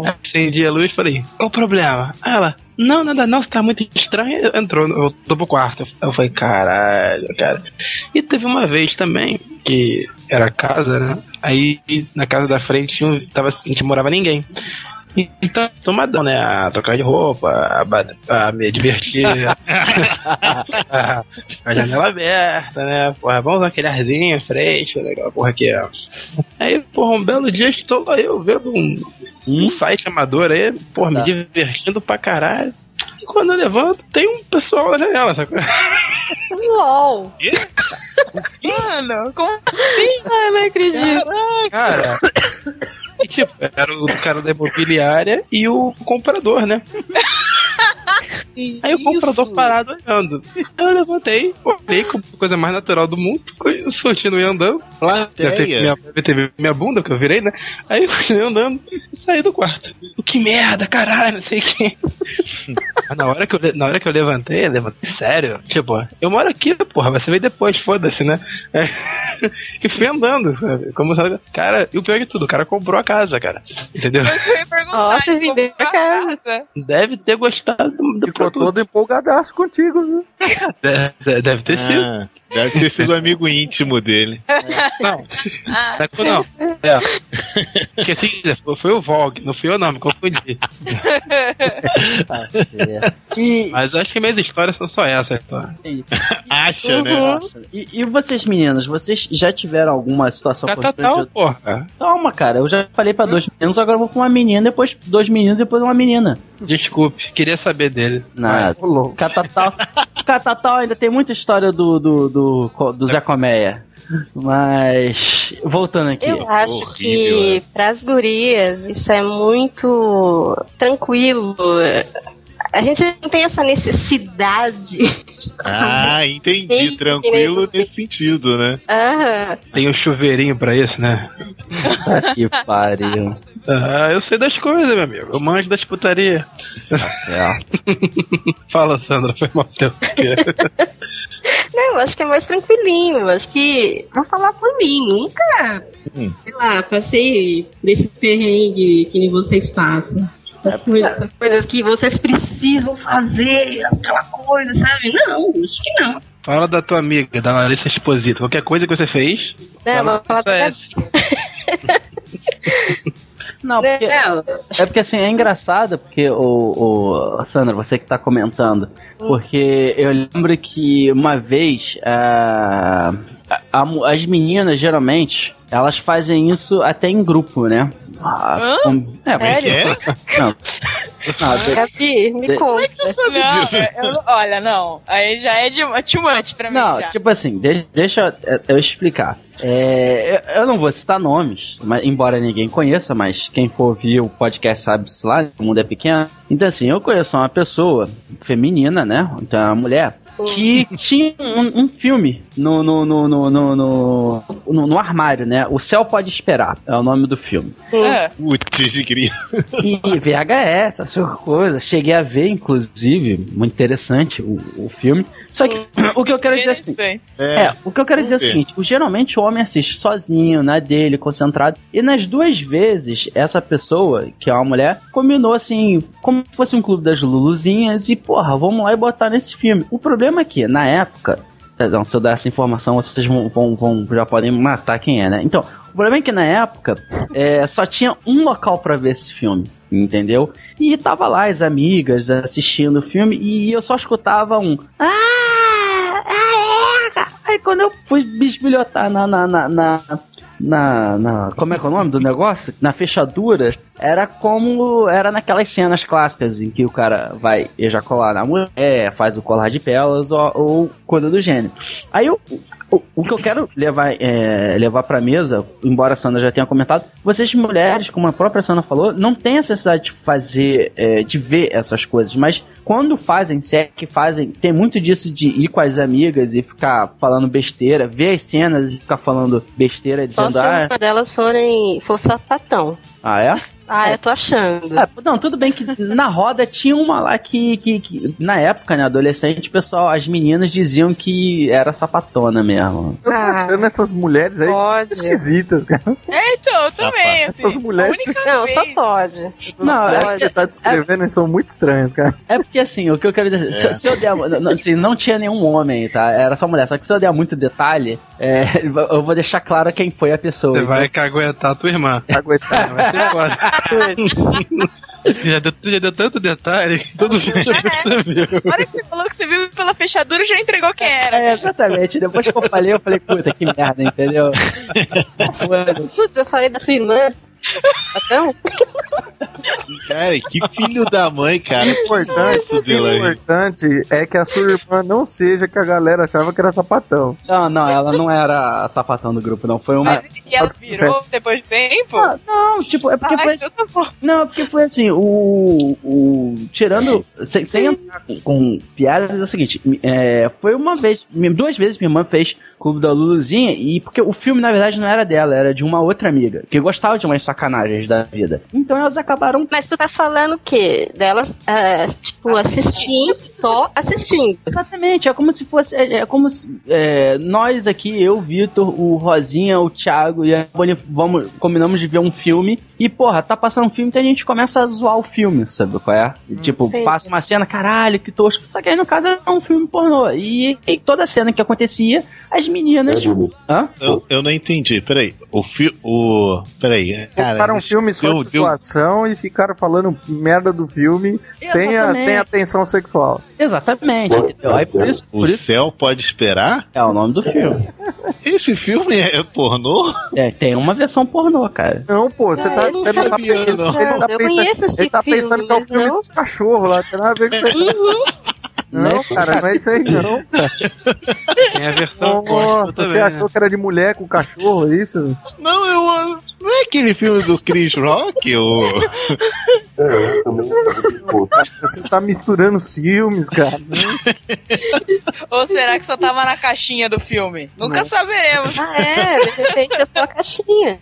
Acendi a luz e falei, qual o problema? Aí ela, não, nada não, você tá muito estranho. Entrou, eu tô pro quarto. Eu falei, caralho, cara. E teve uma vez também, que era casa, né? Aí na casa da frente tava, a gente morava ninguém. Então, tomadão, né? A trocar de roupa, a, a me divertir. a, [laughs] a janela aberta, né? Porra, vamos aquele arzinho fresco, legal, porra, aqui, ó. Aí, porra, um belo dia estou lá eu vendo um, um site amador aí, porra, Tá. me divertindo pra caralho. E quando eu levanto, tem um pessoal na janela, sacou? LOL. Mano, como Ai, não acredito. Cara. E, [laughs] tipo, era o cara da imobiliária e o comprador, né? [laughs] Aí o comprador parado olhando. Eu levantei, olhei com a coisa mais natural do mundo, [laughs] continuei andando. Lá ter, minha, minha bunda, que eu virei, né? Aí eu continuei andando e saí do quarto. Que merda, caralho, não sei o que. Na hora que eu, na hora que eu levantei, eu levantei sério. Tipo, eu moro aqui, porra, você veio depois, foda-se, né? É. [laughs] E fui andando, sabe? Como sabe? Cara, e o pior de tudo, o cara comprou a casa, cara. Entendeu? Nossa, vendeu a casa. Deve ter gostado do, do Ficou produto. todo empolgadaço contigo, viu? Deve, [laughs] deve ter sido. Deve ter sido amigo íntimo dele. Não, Ah, não. É. Porque assim, foi- o Vogue, não fui eu não, me confundi. Tá certo. E, Mas acho que minhas histórias são só essas. Tá? Acha, né? Nossa, e, e vocês, meninas, vocês já tiveram alguma situação Catatal, constrangedora? porra. Calma, cara, eu já falei pra dois meninos, agora eu vou pra uma menina, depois dois meninos, depois uma menina. Desculpe, queria saber dele. Nada. Catatal. Catatal ainda tem muita história do, do, do, do Zé Colmeia. Mas. Voltando aqui. Eu acho horrível, que pras gurias isso é muito tranquilo. A gente não tem essa necessidade. Ah, entendi. Tem, Tranquilo nesse sentido, né? Aham. Tem um chuveirinho pra isso, né? Que pariu. Ah, eu sei das coisas, meu amigo. Eu manjo das putaria. Tá certo. [laughs] Fala, Sandra, foi mal tempo. [laughs] Não, eu acho que é mais tranquilinho. Eu acho que. Vou falar por mim. Nunca, Hum. sei lá, passei desse perrengue que nem vocês passam. As coisas, as coisas que vocês precisam fazer, aquela coisa, sabe? Não, acho que não. Fala da tua amiga, da Larissa Exposito. Qualquer coisa que você fez. Não, fala vou falar pra pra essa. [laughs] Não, porque, Não, é porque assim, é engraçado, porque o, o Sandra, você que tá comentando, porque eu lembro que uma vez ah, a- a as meninas geralmente elas fazem isso até em grupo, né? Ah, Hã? com- é, Sério? É? Não. [laughs] Não, de- Gabi, me de- conta. Não, eu- olha, não. Aí já é de too much pra mim. Não, já. tipo assim, de- deixa eu- eu explicar. É, eu não vou citar nomes, mas, embora ninguém conheça, mas quem for ouvir o podcast sabe se lá, o mundo é pequeno. Então, assim, eu conheço uma pessoa feminina, né? Então, é uma mulher que tinha um, um filme no no, no, no, no, no, no- no armário, né? O Céu Pode Esperar é o nome do filme. É. Putz, grilo. E VHS, essas coisas. Cheguei a ver, inclusive, muito interessante o, o filme. Só que o que eu quero dizer assim. Interessante. É, o que eu quero dizer é o seguinte: o, geralmente o homem assiste sozinho, na dele, concentrado. E nas duas vezes, essa pessoa, que é uma mulher, combinou assim, como se fosse um clube das Luluzinhas, e porra, vamos lá e botar nesse filme. O problema é que, na época. Não, se eu dar essa informação, vocês vão, vão, vão- já podem matar quem é, né? Então, o problema é que na época é, [laughs] só tinha um local pra ver esse filme, entendeu? E tava lá as amigas assistindo o filme e eu só escutava um. Ah! Ah, é! cara." Aí quando eu fui bisbilhotar na. na, na, na na, na- como é que é o nome do negócio? Na fechadura, era como era naquelas cenas clássicas em que o cara vai ejacular na mulher, faz o colar de pérolas ou, ou coisa do gênero. Aí eu, o, o que eu quero levar, é, levar pra mesa, embora a Sandra já tenha comentado, vocês mulheres, como a própria Sandra falou, não tem a necessidade de fazer, é, de ver essas coisas, mas quando fazem, se é que fazem, tem muito disso de ir com as amigas e ficar falando besteira, ver as cenas e ficar falando besteira, Só dizendo, se ah, uma delas forem, for sapatão. ah é? Ah, eu tô achando. Ah, não, tudo bem que na roda tinha uma lá que, que, que, na época, né, adolescente, o pessoal, as meninas diziam que era sapatona mesmo. Eu tô Ah. achando essas mulheres aí Pode. esquisitas, cara. É, então, eu também, assim. Essas mulheres- Não, vez... só pode. Não, é Você tá descrevendo e são muito estranhos, cara. É porque assim, o que eu quero dizer, se, se eu der. Não, assim, não tinha nenhum homem, tá? Era só mulher. Só que se eu der muito detalhe, é, [laughs] eu vou deixar claro quem foi a pessoa. Você vai caguetar a tua irmã. Aguentar. Vai ser foda. [laughs] já, deu, já deu tanto detalhe que todo [laughs] mundo já percebeu. Na hora que você falou que você viu pela fechadura, já entregou quem era. É, exatamente. Depois que eu falei, eu falei, puta, que merda, entendeu? [laughs] Foda-se. Putz, eu falei da sua irmã. Então, Cara, que filho da mãe, cara. O importante, Isso, o importante é que a sua irmã não seja que a galera achava que era sapatão. Não, não, ela não era a sapatão do grupo, não. Foi uma. Mas e ela virou depois de tempo? Ah, não, tipo, é porque Ah, foi. então tá bom. Não, porque foi assim, o. o tirando. Sem, sem entrar com, com piadas, é o seguinte: é, foi uma vez, duas vezes minha irmã fez Clube da Luluzinha, e porque o filme, na verdade, não era dela, era de uma outra amiga, que gostava de umas sacanagens da vida. Então elas acabaram. mas tu tá falando o quê? Delas, é, tipo, assistindo, só assistindo. Exatamente, é como se fosse. É, é como se, é, nós aqui, eu, Vitor, o Rosinha, o Thiago e a Boni, vamos, combinamos de ver um filme. E, porra, tá passando um filme, então a gente começa a zoar o filme, sabe qual é? E, tipo, passa uma cena, caralho, que tosco. Só que aí no caso é um filme pornô. E, e toda cena que acontecia, as meninas. É, Júlio. Hã? Eu, eu não entendi, peraí. O fi, o. Peraí, cara. Um filme só deu- de situação e ficaram falando merda do filme sem, a, sem atenção sexual. Exatamente, entendeu? Aí por isso, O por isso céu pode esperar? é o nome do filme. Esse filme é pornô? É, tem uma versão pornô, cara. Não, pô, você tá, eu não você não tá sabia, pensando. não. Ele tá Eu pensando, ele tá filme, pensando que é o filme dos cachorros lá, tem nada a ver com [laughs] isso. Não, Nesse- cara, não é isso aí não. [laughs] Tem a versão Nossa, você também, achou né? que era de mulher com cachorro, é isso? Não, eu. Não é aquele filme do Chris Rock? O... [laughs] É, também Você tá misturando os filmes, cara. [laughs] Ou será que só tava na caixinha do filme? Nunca saberemos. Ah, é, de repente é só a caixinha.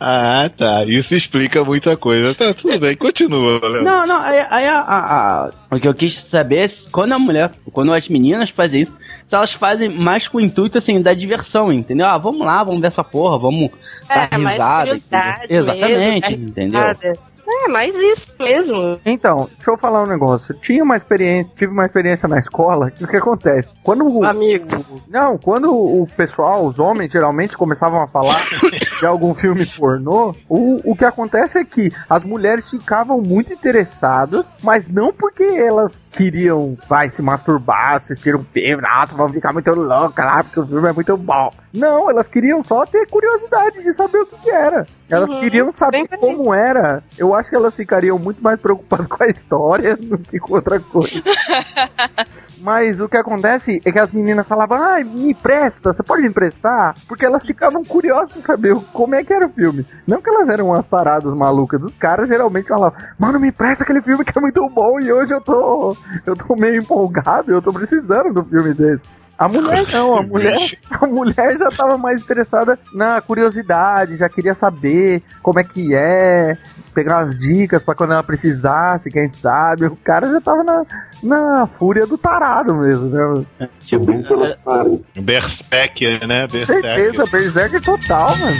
Ah, tá. Isso explica muita coisa. Tá, tudo bem, continua, Léo. Não, não, aí, aí a, a- a- o que eu quis saber é se quando a mulher, quando as meninas fazem isso, se elas fazem mais com o intuito, assim, da diversão, entendeu? Ah, vamos lá, vamos ver essa porra, vamos dar É, mais risada. Exatamente, mesmo, dar entendeu? risada. É, mas isso mesmo. Então, deixa eu falar um negócio. Eu tinha uma experiência, tive uma experiência na escola. que O que acontece? Quando o Amigo. não, quando o pessoal, os homens, geralmente começavam a falar [laughs] de algum filme pornô, o, o que acontece é que as mulheres ficavam muito interessadas, mas não porque elas queriam, vai, se masturbar, assistir um filme, nossa, vão ficar muito louca lá, porque o filme é muito bom. Não, elas queriam só ter curiosidade de saber o que que era. Elas Uhum, queriam saber como era. Eu acho que elas ficariam muito mais preocupadas [laughs] com a história do que com outra coisa. [laughs] Mas o que acontece é que as meninas falavam, ai, me presta, você pode me emprestar? Porque elas ficavam curiosas em saber como é que era o filme. Não que elas eram umas paradas malucas, os caras geralmente falavam, mano, me presta aquele filme que é muito bom e hoje eu tô. Eu tô meio empolgado, eu tô precisando do filme desse. A mulher não, a mulher, a mulher já tava mais interessada na curiosidade, já queria saber como é que é, pegar umas dicas pra quando ela precisasse, quem sabe. O cara já tava na, na fúria do tarado mesmo, né? Tipo, bem pelas paredes. Berserker, né? Com Berserker. certeza, Berserker total, mano.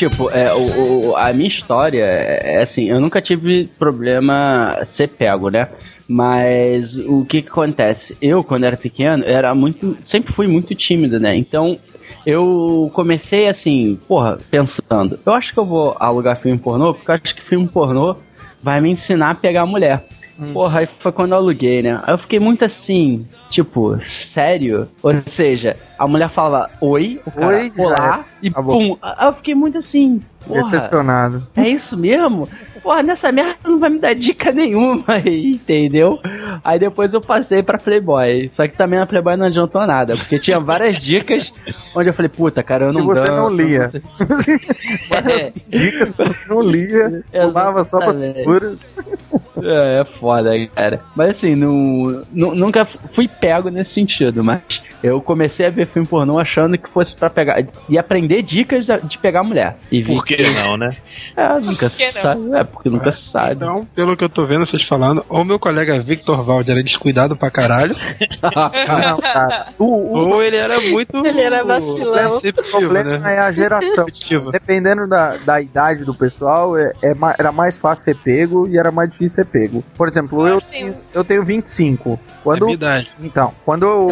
Tipo, é, o, o- a minha história é é assim, eu nunca tive problema ser pego, né? Mas o que que acontece? Eu, quando era pequeno, era muito. Sempre fui muito tímido, né? Então. Eu comecei assim, porra, pensando, eu acho que eu vou alugar filme pornô, porque eu acho que filme pornô vai me ensinar a pegar mulher. Porra, aí foi quando eu aluguei, né? Aí eu fiquei muito assim, tipo, sério? Ou seja, a mulher fala oi, o cara Oi, olá, e Acabou. pum. Eu fiquei muito assim, Decepcionado. é isso mesmo? Porra, nessa merda não vai me dar dica nenhuma aí, entendeu? Aí depois eu passei pra Playboy. Só que também a Playboy não adiantou nada, porque tinha várias dicas onde eu falei, puta, cara, eu não Que [laughs] você não danço, lia. sei- Várias dicas que eu não lia, pulava só pra cultura. É, é foda, cara. Mas assim, nu- nunca fui pego nesse sentido, mas eu comecei a ver filme pornô achando que fosse pra pegar. e aprender dicas de pegar mulher. E vi Por que não, né? É, nunca Por se que não? sabe. É, porque nunca se sabe. Então, pelo que eu tô vendo vocês falando, ou meu colega Victor Valde era descuidado pra caralho, [laughs] Não, cara. O, o ou ele era muito. Ele era vacilão. receptivo, problema né? é a geração. Dependendo da, da idade do pessoal, é, é era mais fácil ser pego e era mais difícil ser pego. Por exemplo, eu, tem- tenho- eu tenho 25. É Quando, minha idade. Então, quando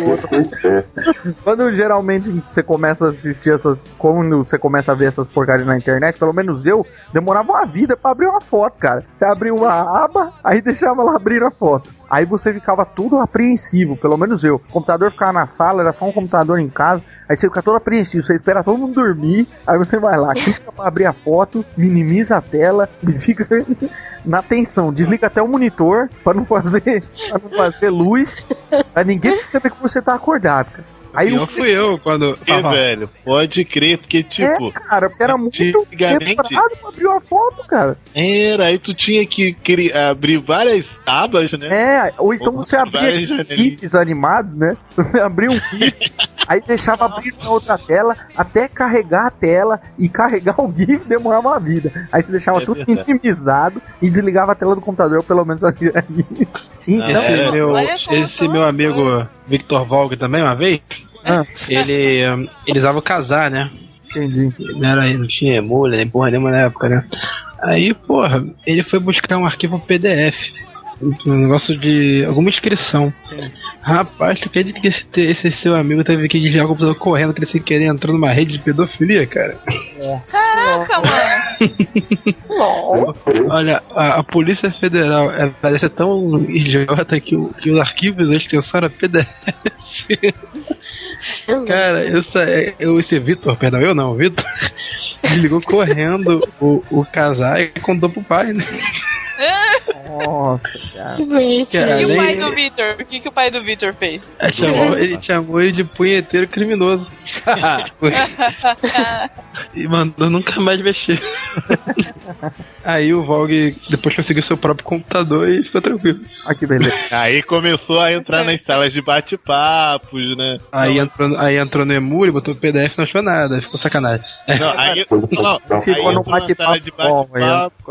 [laughs] quando geralmente você começa a assistir essas. Quando você começa a ver essas porcarias na internet, pelo menos eu, demorava uma vida pra abrir uma foto, cara. Você abria uma aba, aí deixava ela abrir a foto. Aí você ficava tudo apreensivo, pelo menos eu. O computador ficava na sala, era só um computador em casa. Aí você fica todo apreensivo, você espera todo mundo dormir, aí você vai lá, clica pra abrir a foto, minimiza a tela [laughs] e fica na tensão. Desliga até o monitor pra não fazer, pra não fazer luz, pra ninguém perceber que você tá acordado, cara. Aí o fui eu quando. E, velho, pode crer, porque, tipo, é, cara, porque era muito demorado pra abrir uma foto, cara. era, aí tu tinha que cri- abrir várias abas, né? É, ou então Ou você abria. GIFs animados, né? [laughs] Você abria um GIF, [laughs] aí deixava abrir na outra tela, até carregar a tela e carregar o GIF demorava uma vida. Aí você deixava É tudo verdade. minimizado e desligava a tela do computador, pelo menos assim. Então, Ah, é. Esse, meu, esse meu amigo Victor Valg também, uma vez, Ah. ele, hum, ele usava o casar, né? entendi. Não, era, não tinha emule, nem porra nenhuma na época, né? Aí, porra, ele foi buscar um arquivo PDF. Um negócio de. alguma inscrição. Rapaz, tu acredita que esse, esse seu amigo teve que desligar o computador correndo, que ele sem querer entrou numa rede de pedofilia, cara? Caraca, mano. Olha, a, a Polícia Federal parece ser tão idiota que, o- que os arquivos da extensão era PDF. Cara, eu, sa- eu esse Vitor, perdão, eu não, o Vitor, ele ligou correndo o, o casar e contou pro pai, né? Nossa, cara. Que bonito. Cara, E o pai do Victor? O que, que o pai do Victor fez? Ele chamou, ele chamou ele de punheteiro criminoso. [laughs] e mandou nunca mais mexer. Aí o Vogue depois conseguiu seu próprio computador e ficou tranquilo. Que beleza. Aí começou a entrar nas salas de bate-papos, né? Aí entrou, aí entrou no Emule, botou o PDF não achou nada, ficou sacanagem. Não, aí, não, não, aí Ficou no bate-papo aí,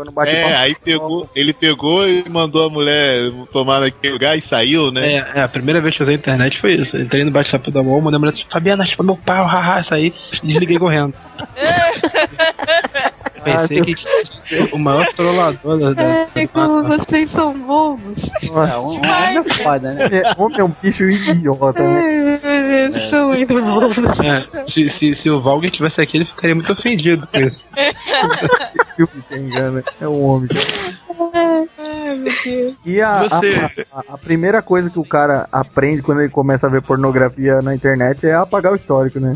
no bate-papo. É, aí pegou, ele pegou e mandou a mulher tomar naquele lugar e saiu, né? É, é, a primeira vez que eu usei a internet foi isso. Eu entrei no bate-papo da UOL, mandei a mulher assim, Fabiana, chupa meu pau, haha, saí, desliguei correndo. [laughs] Pensei que o maior trollador da. da- Ai, como vocês são bobos. É, um, homem é foda, né? É, Homem é um bicho idiota, né? Meu Deus, são muito bobos. É, se, se, se o Valg tivesse aqui, ele ficaria muito ofendido com isso. Silvio que engana. É um homem. Ai, meu Deus. E a, a, a- a primeira coisa que o cara aprende quando ele começa a ver pornografia na internet é apagar o histórico, né?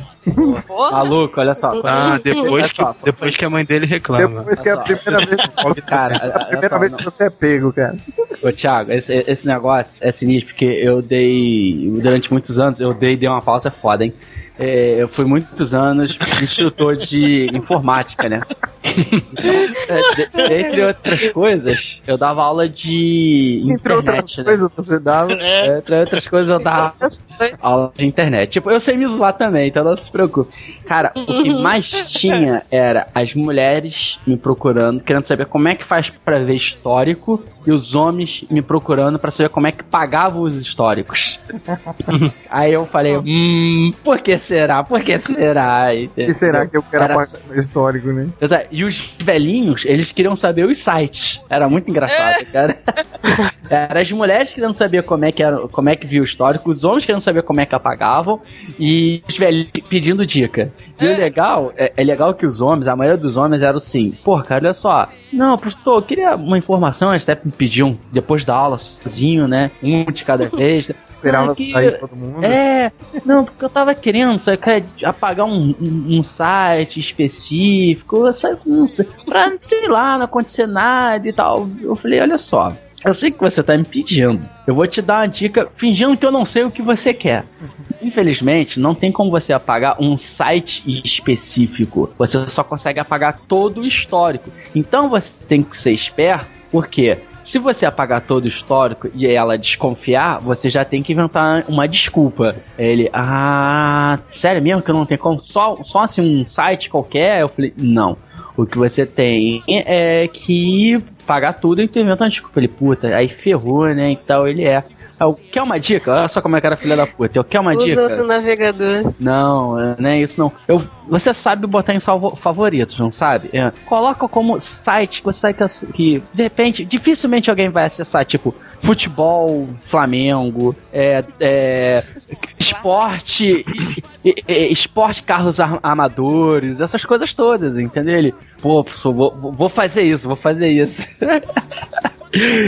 Porra. Maluco, olha só. Ah, depois Olha que, só, depois que a mãe dele reclama. Depois que é a primeira vez, Cara, a primeira vez que você é pego, cara. Ô, Thiago, esse, esse negócio é sinistro, porque eu dei. Durante muitos anos, eu dei, dei uma pausa foda, hein? É, eu fui muitos anos instrutor de informática, né? É, de- entre outras coisas, eu dava aula de Entre outras internet, né? coisas, você dava. É, Entre outras coisas, eu dava aula de internet. Tipo, eu sei me zoar também, então não se preocupe. Cara, o que mais tinha era as mulheres me procurando, querendo saber como é que faz pra ver histórico, e os homens me procurando pra saber como é que pagava os históricos. [laughs] Aí eu falei, hum, por que será? Por que será? O que será que eu quero Era apagar no histórico, né? E os velhinhos, eles queriam saber os sites. Era muito engraçado, cara. [laughs] Era as mulheres querendo saber como é que era, como é que via o histórico, os homens querendo saber como é que apagavam e os velhinhos pedindo dica. E o legal, é, é legal que os homens, a maioria dos homens eram assim, pô, cara, olha só, não, professor, eu queria uma informação, eles até me pediam depois da aula, sozinho, né? Um de cada [laughs] vez. Esperava que- sair todo mundo. é, não, porque eu tava querendo, sabe, cara, apagar um, um, um site específico, sabe, não sei, pra, sei lá, não acontecer nada e tal. Eu falei, olha só, eu sei que você tá me pedindo. Eu vou te dar uma dica fingindo que eu não sei o que você quer. Infelizmente, não tem como você apagar um site específico. Você só consegue apagar todo o histórico. Então você tem que ser esperto, porque se você apagar todo o histórico e ela desconfiar, você já tem que inventar uma desculpa. Ele, ah, sério mesmo que eu não tenho como? Só, só assim um site qualquer? Eu falei, não. O que você tem é que pagar tudo e inventa uma desculpa. Ele, puta, aí ferrou, né? Então ele é. Eu, quer uma dica? Olha só como é que era filha da puta. Eu quer uma Usa dica? outro navegador. Não, é, não é isso não. Eu, você sabe botar em salvo, favoritos, não sabe? É, coloca como site que você que, que, de repente, dificilmente alguém vai acessar, tipo, futebol, Flamengo, é, é, esporte, esporte carros ar- amadores, essas coisas todas, entendeu? Ele, pô, vou, vou fazer isso, vou fazer isso. [laughs]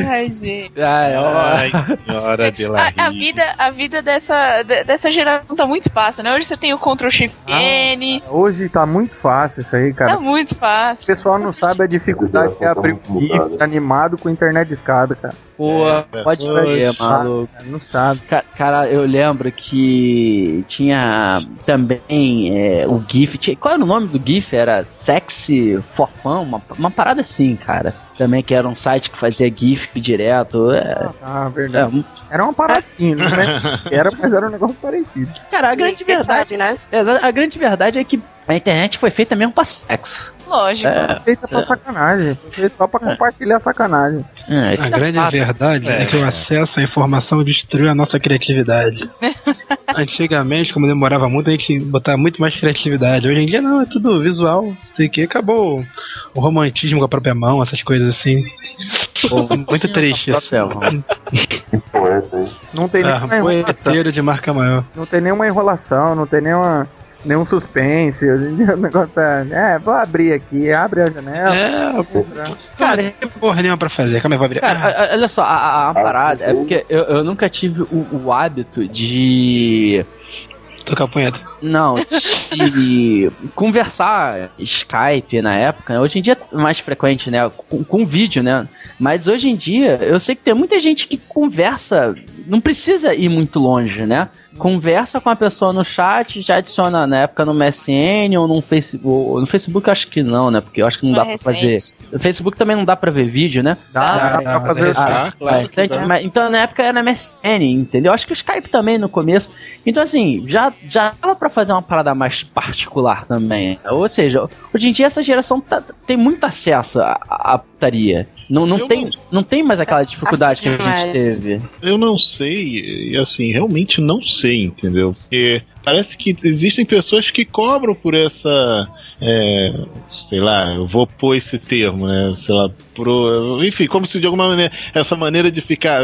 Ai, gente. Ai, ó. Ai, senhora de la A, a vida, a vida dessa, de- dessa geração tá muito fácil, né? Hoje você tem o Ctrl Shift N, Hoje tá muito fácil isso aí, cara. tá muito O fácil. pessoal não sabe a dificuldade que é abrir um GIF animado com internet de escada, cara. Pô, É, pode crer, maluco. Não sabe. Ca- Cara, eu lembro que tinha também é, o GIF. tinha- qual era o nome do GIF? Era Sexy Fofão? Uma, uma parada assim, cara. Também que era um site que fazia GIF direto. É, Ah, é, verdade. um- Era uma paradinha, né? [laughs] Era, mas era um negócio parecido. cara, a grande verdade. né? A grande verdade é que a internet foi feita mesmo pra sexo. Lógico. É, Feita pra sacanagem. Foi feita só pra compartilhar sacanagem. é, A é grande fato. verdade é. que o acesso à informação destruiu a nossa criatividade. [laughs] Antigamente, como demorava muito, a gente botava muito mais criatividade. Hoje em dia não, é tudo visual. Sei que acabou o romantismo com a própria mão, essas coisas assim. muito triste isso. Papel. Que poeta, hein? Não tem Ah, nenhuma enrolação. poeteiro de marca maior. Não tem nenhuma enrolação, não tem nenhuma, nenhum suspense. Hoje em dia o negócio tá. É, vou abrir aqui, abre a janela. É, cara, não tem porra nenhuma pra fazer. Calma aí, vou abrir. Cara, a- a- olha só, a, a- a parada é porque eu, eu nunca tive o, o hábito de Tocar punheta. Não, de [laughs] conversar Skype na época, hoje em dia é mais frequente, né? Com, com vídeo, né? Mas hoje em dia, eu sei que tem muita gente que conversa, não precisa ir muito longe, né? Conversa com a pessoa no chat, já adiciona na época no MSN ou no Facebook. No Facebook eu acho que não, né? Porque eu acho que não Foi dá pra fazer. No Facebook também não dá pra ver vídeo, né? Dá, dá, Dá, pra dá, fazer Ah, o é, recente, mas- então na época era MSN, entendeu? Acho que o Skype também no começo. Então assim, já já dava pra fazer uma parada mais particular também. Ou seja, hoje em dia essa geração tá- tem muito acesso à, à putaria. Não, não, Eu tem, não- não tem mais aquela dificuldade que a gente teve. Eu não sei, e assim, realmente não sei, entendeu? Porque parece que existem pessoas que cobram por essa. é, sei lá, eu vou pôr esse termo, né? Sei lá, pro, enfim, como se de alguma maneira. Essa maneira de ficar.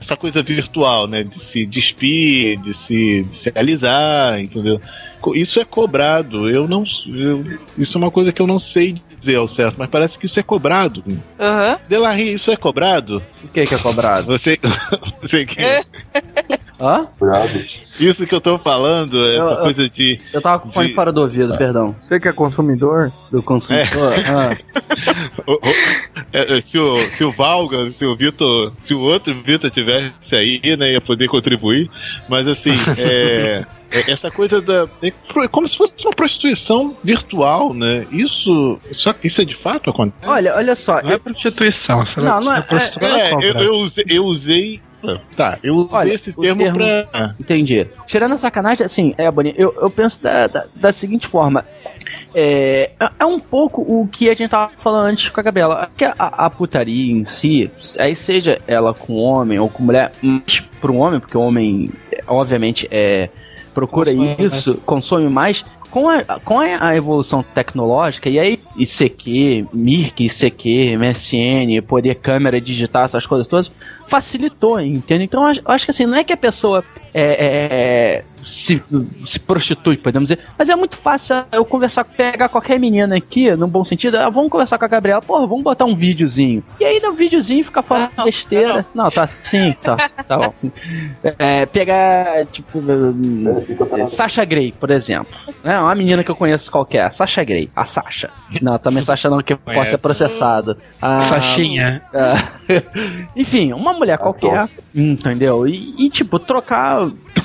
Essa coisa virtual, né? De se despir, de se, de se realizar, entendeu? Isso é cobrado. Eu não. eu- isso é uma coisa que eu não sei dizer ao certo, mas parece que isso é cobrado. Aham. Delarry, isso é cobrado? O que que é cobrado? Você, [laughs] você que. É. Hã? Isso que eu tô falando, Eu- essa eu- coisa de. Eu tava com o fone De- fora do ouvido, perdão. Você que é consumidor? Do consumidor. Ah. [laughs] o- o- é, é, se, o, se o Valga, se o Vitor, se o outro Vitor tivesse aí, né, ia poder contribuir. Mas assim, [laughs] é, é essa coisa da. É é como se fosse uma prostituição virtual, né? Isso. Isso, isso é de fato acontece? Olha, olha só. Não é prostituição, você Não, não é- prostituição É, cobra. eu, eu usei. Eu usei tá, eu usei Olha, esse termo, termo- pra. Entendi. Tirando a sacanagem, assim, é, Boninho, eu, eu penso da, da, da seguinte forma. É, é um pouco o que a gente tava falando antes com a Gabriela. Que a, a putaria em si, aí seja ela com homem ou com mulher, mais pro homem, porque o homem, é, obviamente, é, procura Consome isso, consome mais. Com a, com a evolução tecnológica, e aí ICQ, Mirk, ICQ, MSN, poder câmera digitar, essas coisas todas, facilitou, entende? Então eu acho que assim, não é que a pessoa é, é, se, se prostitui, podemos dizer, mas é muito fácil eu conversar, pegar qualquer menina aqui, no bom sentido, ah, vamos conversar com a Gabriela, porra, vamos botar um videozinho. E aí no videozinho fica falando Não, besteira. Não, tá sim, tá, tá bom. É, pegar, tipo, É, Sasha Grey, por exemplo. É uma menina que eu conheço qualquer, Sasha Grey, a Sasha. Não, também Sasha não, que pode ser processado. Ah, Faixinha. ah, [laughs] enfim, uma mulher qualquer, entendeu? E, e, tipo, trocar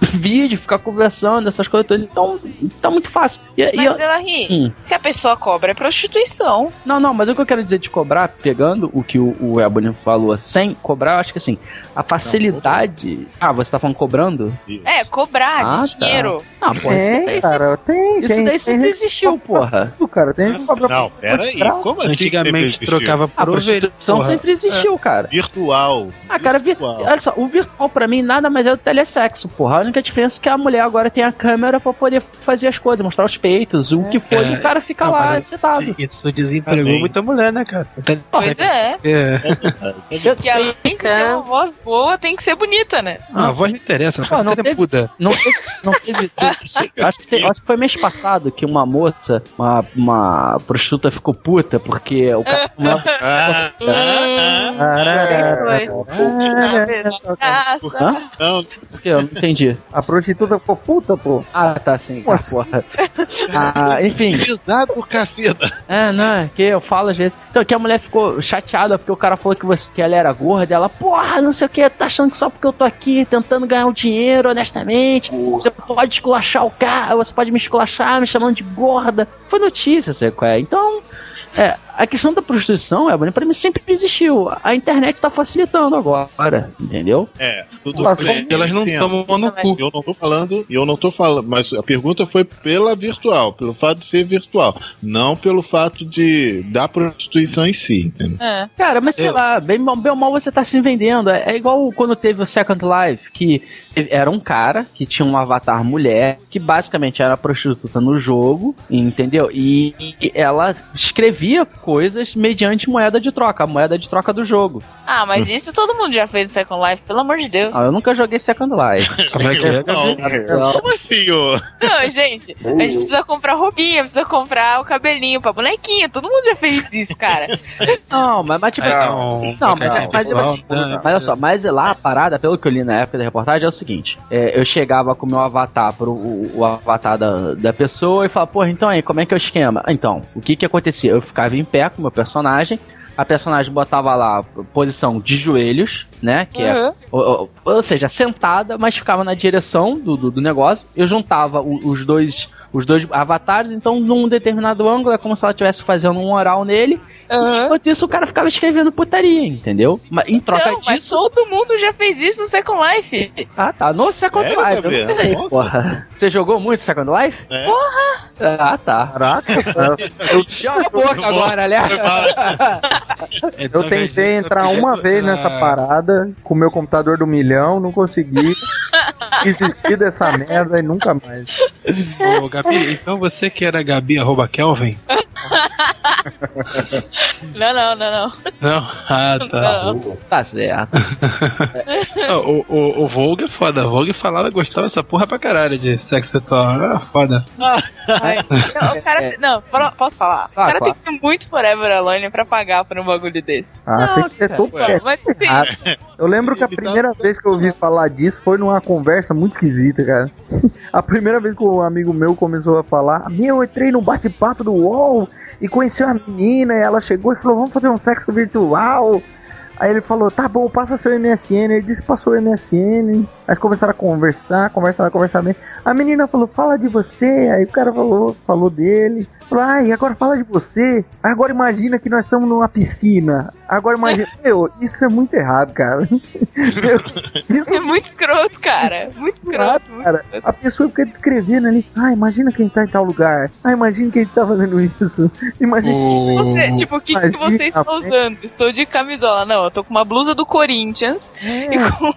[laughs] vídeo, ficar conversando, essas coisas todas. Então, tá muito fácil. E, e Mas, eu- Delarry, Hum. se a pessoa cobra, é prostituição. não, não, mas o que eu quero dizer de cobrar, pegando o que o, o Ebony falou, sem cobrar, eu acho que assim, a facilidade. ah, você tá falando cobrando? É, cobrar Ah, de tá. dinheiro. Ah, porra, isso Tem, daí, cara, tem. isso tem, daí tem sempre existiu, porra. cara. Tem gente que cobra Não, peraí. Como assim? Antigamente trocava A por ovelha. prostituição porra. sempre existiu, cara. Virtual. Ah, cara, vi... Virtual. olha só, o virtual pra mim nada mais é o telesexo, porra. A única diferença é que a mulher agora tem a câmera pra poder fazer as coisas, mostrar os peitos, o que for, É. e o cara fica Não, lá excitado. Isso desempregou Amém. muita mulher, né, cara? Pois é. É. Que além de ter uma voz boa, tem que ser bonita, né? Ah, a voz não interessa, Ah, não não teve- é muda. Não teve. Não teve acho, que acho que foi mês passado que uma moça, uma, uma prostituta ficou puta porque o cara. Ah, Hum, Ah, não, Por quê? Eu não entendi. A prostituta ficou puta, pô. Ah, tá sim. Ah, Nossa. porra. [laughs] Ah, enfim. pesado, caceta. É, não, é que eu falo às vezes. Então, que a mulher ficou chateada porque o cara falou que, você, que ela era gorda. Ela, porra, não sei o que, tá achando que só porque eu tô aqui tentando ganhar o dinheiro honestamente, você pode esculachar o cara, você pode me esculachar me chamando de gorda. Foi notícia, sei qual é. Então, é, a questão da prostituição, é, pra mim sempre existiu. A internet tá facilitando agora, entendeu? É, tudo Mas bem. Elas não tomam no cu. Eu não tô falando, eu não tô falando, mas a pergunta foi pela virtual, pelo fato de ser virtual, não pelo fato de da prostituição em si, entendeu? É. Cara, mas sei Eu- lá, bem, mal- bem ou mal você tá se vendendo. É, é igual quando teve o Second Life, que era um cara que tinha um avatar mulher, que basicamente era prostituta no jogo, entendeu? E, e ela escrevia coisas mediante moeda de troca, a moeda de troca do jogo. Ah, mas isso todo mundo já fez no Second Life, pelo amor de Deus. Ah, eu nunca joguei Second Life. [laughs] Como é que é? Não, Como assim, ô? Não, gente, a gente precisa comprar roupinha, precisa comprar o cabelinho pra bonequinha. Todo mundo já fez isso, cara. [laughs] Não, mas, mas tipo assim. Não, Não, mas, não, mas, não, assim, mas olha só, mas lá a parada, pelo que eu li na época da reportagem, é o seguinte: é, eu chegava com o meu avatar pro o, o avatar da, da pessoa e falava, porra, então aí, como é que é o esquema? Então, o que que acontecia? Eu ficava em pé com o meu personagem, a personagem botava lá posição de joelhos, né? Que é Uhum. ou, ou- ou seja, sentada, mas ficava na direção do, do, do negócio. Eu juntava o- os dois os dois avatares, então num determinado ângulo é como se ela estivesse fazendo um oral nele. Aham. Enquanto isso, o cara ficava escrevendo putaria, entendeu? Mas em troca mas disso. todo mundo já fez isso no Second Life. Ah, tá. No Second Sério, Life, eu não sei, Nossa. porra. Você jogou muito Second Life? É. Ah, tá. Caraca, [laughs] Eu tinha a boca agora, né? Então, [laughs] eu tentei dizer, entrar uma vez nessa Ah, parada com o meu computador do milhão, não consegui. [laughs] Desistir dessa merda e nunca mais. Ô, Gabi, então você que era Gabi arroba Kelvin? [laughs] Não, não, não, não. Não? Ah, tá. Não. Tá certo. [laughs] O, o, o Vogue é foda. O Vogue falava, gostava dessa porra pra caralho de sexo virtual. Ah, foda. Não, o cara, [laughs] não, fala- posso falar? O cara claro. tem que ser muito Forever Alone pra pagar por um bagulho desse. Ah, tem que ser cara, super. Mas sim, Ah, eu lembro que a primeira vez que eu ouvi falar disso foi numa conversa muito esquisita, cara. A primeira vez que um amigo meu começou a falar, meu, eu entrei no bate-papo do UOL e conheci uma menina e ela chegou e falou, vamos fazer um sexo virtual. Aí ele falou, tá bom, passa seu MSN. Ele disse, passou o MSN. Aí começaram a conversar, conversaram, conversar bem. A menina falou, fala de você. Aí o cara falou, falou dele. Falou, ai, agora fala de você. Agora imagina que nós estamos numa piscina. Agora imagina. [laughs] Meu, isso é muito errado, cara. Meu, [laughs] isso é muito escroto, cara. Muito escroto. cara. A pessoa fica descrevendo ali. Ah, imagina quem tá em tal lugar. Ah, imagina quem tá fazendo isso. [laughs] Imagina. Você, tipo, o que, que você está usando? Estou de camisola. Não, eu tô com uma blusa do Corinthians É, e com um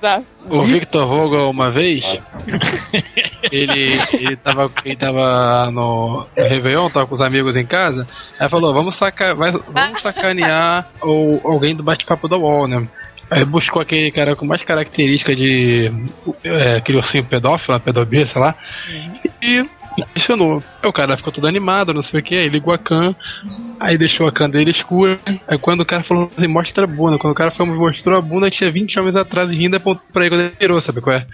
tá? O Victor Vogel, uma vez, ele, ele, tava, ele tava no Réveillon, tava com os amigos em casa, aí falou, vamos, saca, vai- vamos sacanear o, alguém do bate-papo da UOL, né? Aí buscou aquele cara com mais característica de é, aquele ursinho pedófilo, pedobia, sei lá, e adicionou. Aí o cara ficou todo animado, não sei o que, aí ligou a cam, aí deixou a cam dele escura. Aí quando o cara falou assim, mostra a bunda, quando o cara foi, mostrou a bunda, tinha 20 homens atrás e rindo e apontou pra ele quando ele virou, sabe qual é?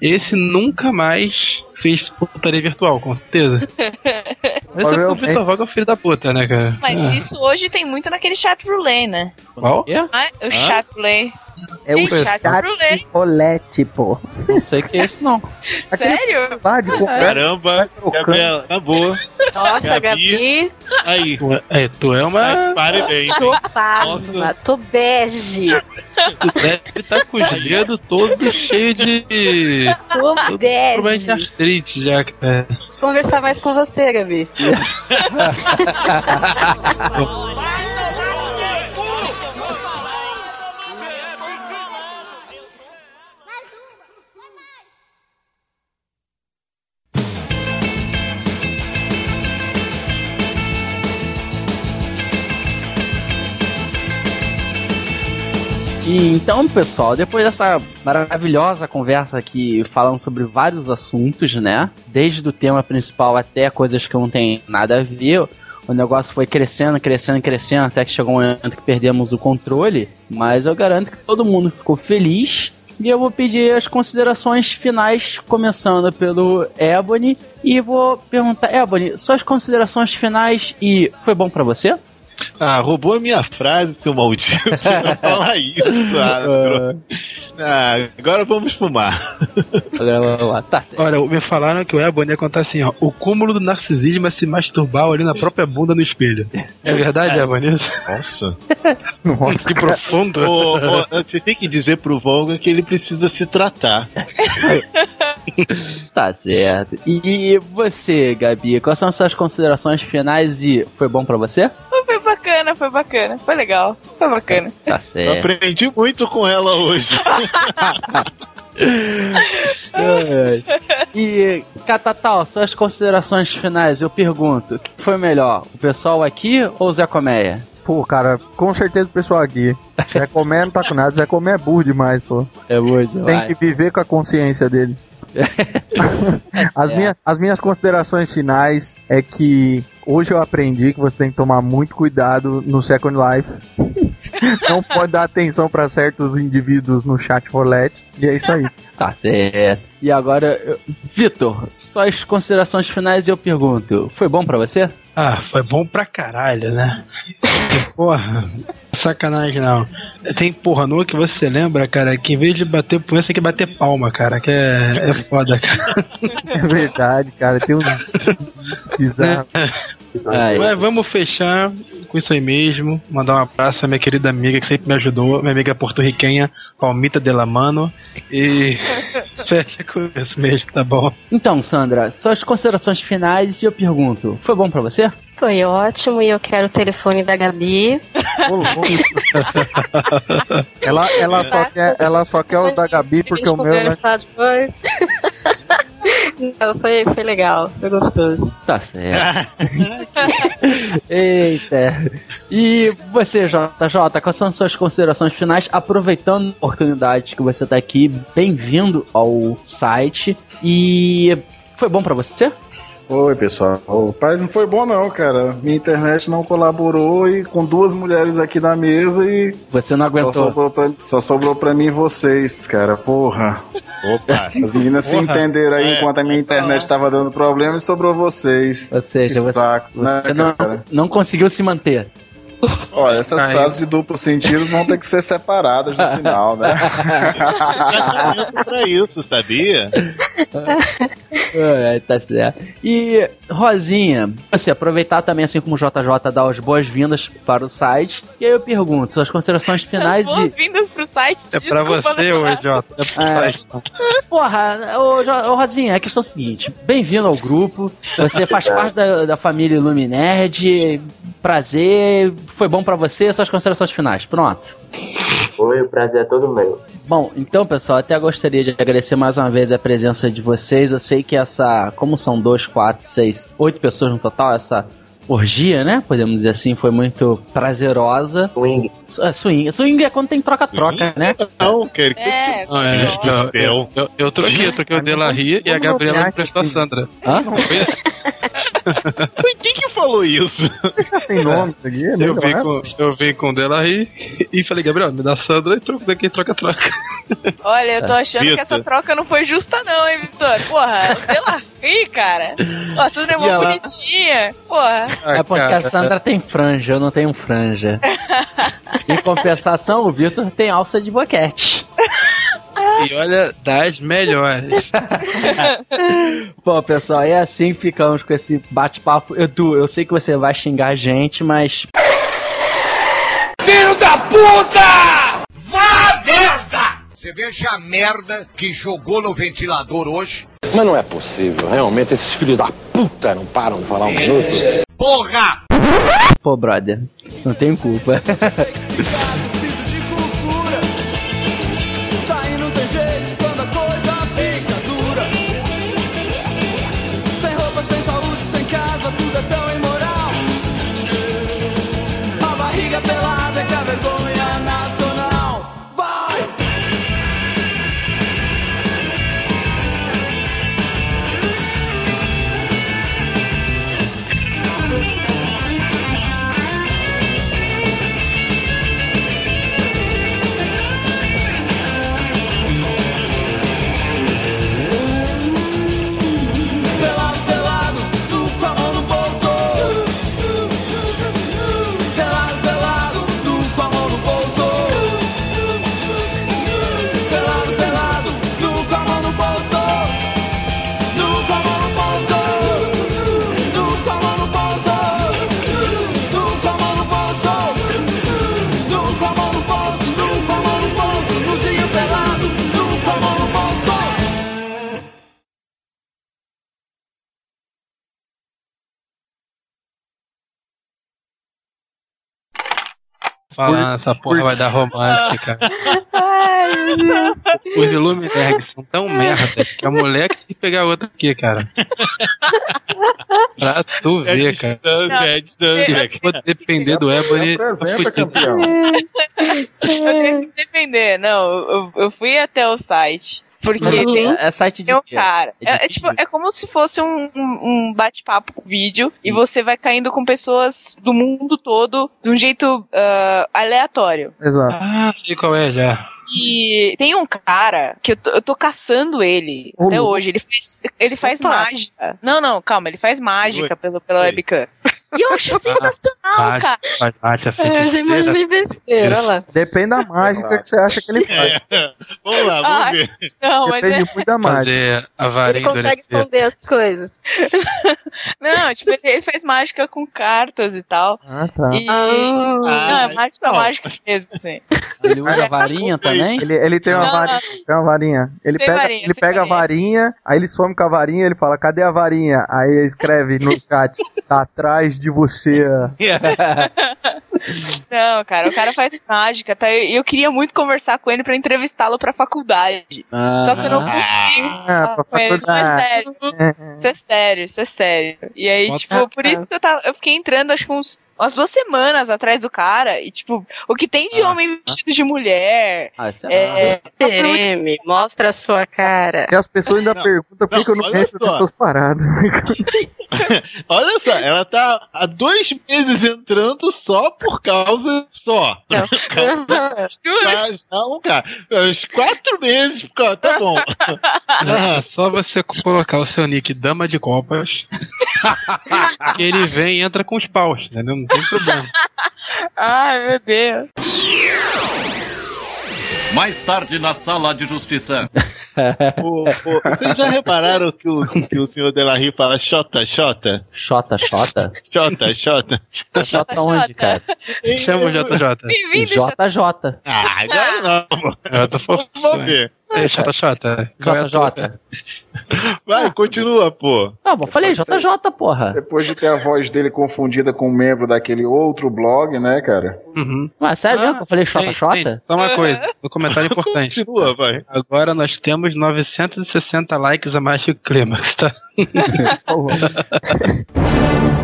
Esse nunca mais fez putaria virtual, com certeza. [laughs] Esse é o. Vitor Vogel, filho da puta, né, cara? Mas isso hoje tem muito naquele chat roulette, né? Qual? Ah, o chat roulette. É o chat roulette. rolete, pô. Não sei o que é isso, não. [laughs] Aquele Sério? conversa. Caramba, Gabriela, na boa. Nossa, Gabi. Gabi, Aí, é, é, tu é uma. Ai, pare bem. tô pasma, tô bege, Tu deve estar com os dedos todo cheio de. tô bege. artrite já. cara. Conversar mais com você, Gabi. [laughs] [laughs] E então, pessoal, depois dessa maravilhosa conversa aqui falando sobre vários assuntos, né? Desde o tema principal até coisas que não tem nada a ver. O negócio foi crescendo, crescendo, crescendo, até que chegou um momento que perdemos o controle. Mas eu garanto que todo mundo ficou feliz. E eu vou pedir as considerações finais, começando pelo Ebony. E vou perguntar, Ebony, suas considerações finais e foi bom pra você? Ah, roubou a minha frase, seu maldito. [laughs] Não fala isso, [laughs] ah, ah, agora vamos fumar. Agora vamos lá, tá certo. Olha, me falaram que o Ebony ia contar assim, ó. O cúmulo do narcisismo é se masturbar ali na própria bunda no espelho. É verdade, Ebony? [laughs] Nossa. que profundo. Ô, ô, você tem que dizer pro Volga que ele precisa se tratar. Tá certo. E você, Gabi, quais são as suas considerações finais e foi bom pra você? Foi bacana, foi bacana. Foi legal. Foi bacana. Tá Eu certo. aprendi muito com ela hoje. Ai. [laughs] E, Catatal, suas considerações finais, eu pergunto, o que foi melhor, o pessoal aqui ou o Zé Coméia? Pô, cara, com certeza o pessoal aqui. Zé Comé não tá com nada, Zé Comé é burro demais, pô. É muito, Tem que viver com a consciência dele. [laughs] As, minha, as minhas considerações finais é que hoje eu aprendi que você tem que tomar muito cuidado no Second Life. [laughs] Não pode dar atenção pra certos indivíduos no chat roulette. E é isso aí. [laughs] Tá certo. E agora, eu- Vitor, suas considerações finais eu pergunto, foi bom pra você? Ah, foi bom pra caralho, né? Porra, sacanagem não. Tem porra no que você lembra, cara, que em vez de bater punheta, tem que bater palma, cara, que é, é foda, cara. É verdade, cara. Tem um [laughs] bizarro. Aí. Mas vamos fechar com isso aí mesmo. Mandar um abraço à minha querida amiga que sempre me ajudou, minha amiga porto-riquenha, Palmita de la Mano. E [laughs] fecha com isso mesmo, tá bom? Então, Sandra, suas considerações finais e eu pergunto, foi bom pra você? Foi ótimo e eu quero o telefone da Gabi. [laughs] Ela, ela, só quer, ela só quer o da Gabi porque o meu. Né? Não, foi, foi legal, foi gostoso. Tá certo. [laughs] Eita. E você, JJ, quais são suas considerações finais? Aproveitando a oportunidade que você tá aqui, bem-vindo ao site. E foi bom pra você? Oi, pessoal. O paz não foi bom não, cara. Minha internet não colaborou e com duas mulheres aqui na mesa e Você não só aguentou. sobrou, pra, só sobrou pra mim e vocês, cara. Porra. Opa. As meninas se Porra. entenderam aí É, enquanto a minha internet tava dando problema e sobrou vocês. Ou seja, Que você, saco, né, você não, não conseguiu se manter. Olha, essas frases de duplo sentido vão ter que ser separadas no final, né? [laughs] Tratamento pra isso, sabia? [laughs] É, tá certo. E, Rosinha, você aproveitar também, assim como o JJ, dar as boas-vindas para o site. E aí eu pergunto, suas considerações finais e. Boas-vindas pro site. É pra Desculpa, você, ô dá. idiota. É É. você. Porra, ô, ô, Rosinha, a questão é a seguinte: bem-vindo ao grupo. Você faz parte da, da família Iluminerd. Prazer. Foi bom pra você? Suas considerações finais. Pronto. Foi, o prazer é todo meu. Bom, então, pessoal, até gostaria de agradecer mais uma vez a presença de vocês. Eu sei que essa, como são dois, quatro, seis, oito pessoas no total, essa orgia, né? Podemos dizer assim, foi muito prazerosa. Swing. É, swing. Swing é quando tem troca-troca, né? Não, É, Ah, é, eu, eu, eu troquei, eu troquei o Delarry e a Gabriela me prestou a Sandra. Hã? Foi? Foi quem que falou isso? Sem nome isso aqui. é Eu vim com, eu vim com o Delarry e falei, Gabriel, me dá Sandra e troca daqui, troca-troca. Olha, eu tô achando que Vitor. essa troca não foi justa, não, hein, Vitor? Porra, sei lá, ih, cara. Ó, a Sandra é mó ela- bonitinha. Porra. É porque a Sandra tem franja, eu não tenho franja. [laughs] em compensação, o Vitor tem alça de boquete. [laughs] E olha, das melhores. [laughs] Bom, pessoal, é assim que ficamos com esse bate-papo. Edu, eu sei que você vai xingar a gente, mas. Filho da puta! Vá merda! Você veja a merda que jogou no ventilador hoje. Mas não é possível, realmente, esses filhos da puta não param de falar um minuto. Porra! Pô, brother, não tenho culpa. [laughs] Falando, essa porra vai dar romântica. Ai, Os Illuminerds são tão merdas que a mulher que tem que pegar outra aqui, cara. pra tu ver, cara. Se for depender do Ebony. Apresenta, campeão. Eu tenho que defender. Não, eu, eu fui até o site. Porque Mas tem, é site de tem um cara. É É, é tipo, é como se fosse um, um, bate-papo com vídeo e você vai caindo com pessoas do mundo todo de um jeito ah, aleatório. Exato. Ah, sei qual é já. E tem um cara que eu tô, eu tô caçando ele até hoje. Ele faz, ele faz Opa. mágica. Não, não, calma, ele faz mágica Oi. pelo, pela Oi. webcam. E eu acho sensacional, Mágica, cara. faz mágica, É, eu imaginei besteira, olha lá. Depende da mágica que você acha que ele faz. É. [laughs] Vamos lá, vamos Ai. ver. Não, mas é, Depende muito da mágica. Fazer a Ele varinha consegue esconder as coisas. [laughs] não, tipo, ele, ele faz mágica com cartas e tal. Ah, tá. E. Ah. não, é mágica, não. mágica mesmo, assim. Ele usa varinha também? Ele, ele tem uma Não, varinha. Tem uma varinha. Ele Tem pega, varinha, ele pega a varinha, aí ele some com a varinha, ele fala, cadê a varinha? Aí escreve no [laughs] chat, tá atrás de você. [laughs] Não, cara, o cara faz mágica, tá? E eu, queria muito conversar com ele pra entrevistá-lo pra faculdade. Só que eu não consigo. Ah, com ele. Não, é faculdade. sério. Isso é sério, isso é sério. E aí, Bota- tipo, por isso que eu, tava, eu fiquei entrando, acho que uns, umas duas semanas atrás do cara. E, tipo, o que tem de Ah. homem vestido de mulher. Ah, isso é, É, TM, mostra a sua cara. E as pessoas ainda Não, perguntam por que não, que eu não só. nessas paradas. [laughs] Olha só, ela tá há dois meses entrando só por causa. Só. Não. [laughs] Tá, não, cara. Uns quatro meses, causa- tá bom. É só você colocar o seu nick Dama de Copas. [laughs] que ele vem e entra com os paus, entendeu? Não tem problema. [laughs] Ai, meu Deus. Mais tarde na sala de justiça. [laughs] Ô, ô, vocês já repararam que o, que o senhor Delarry fala xota, xota? Xota, xota? Xota, xota? Xota onde, cara? Chama o JJ. JJ. Ah, agora não. Eu tô fofo. Vamos ver. É. Qual é tua? JJ. Vai, continua, pô. Não, eu falei JJ, porra. Depois de ter a voz dele confundida com um membro daquele outro blog, né, cara? Uhum. Ué, sério mesmo que eu falei tem. Só uma coisa, um comentário [laughs] importante. Continua, vai. Agora nós temos 960 likes a mais que o Clímax, tá? [laughs] Porra. [laughs]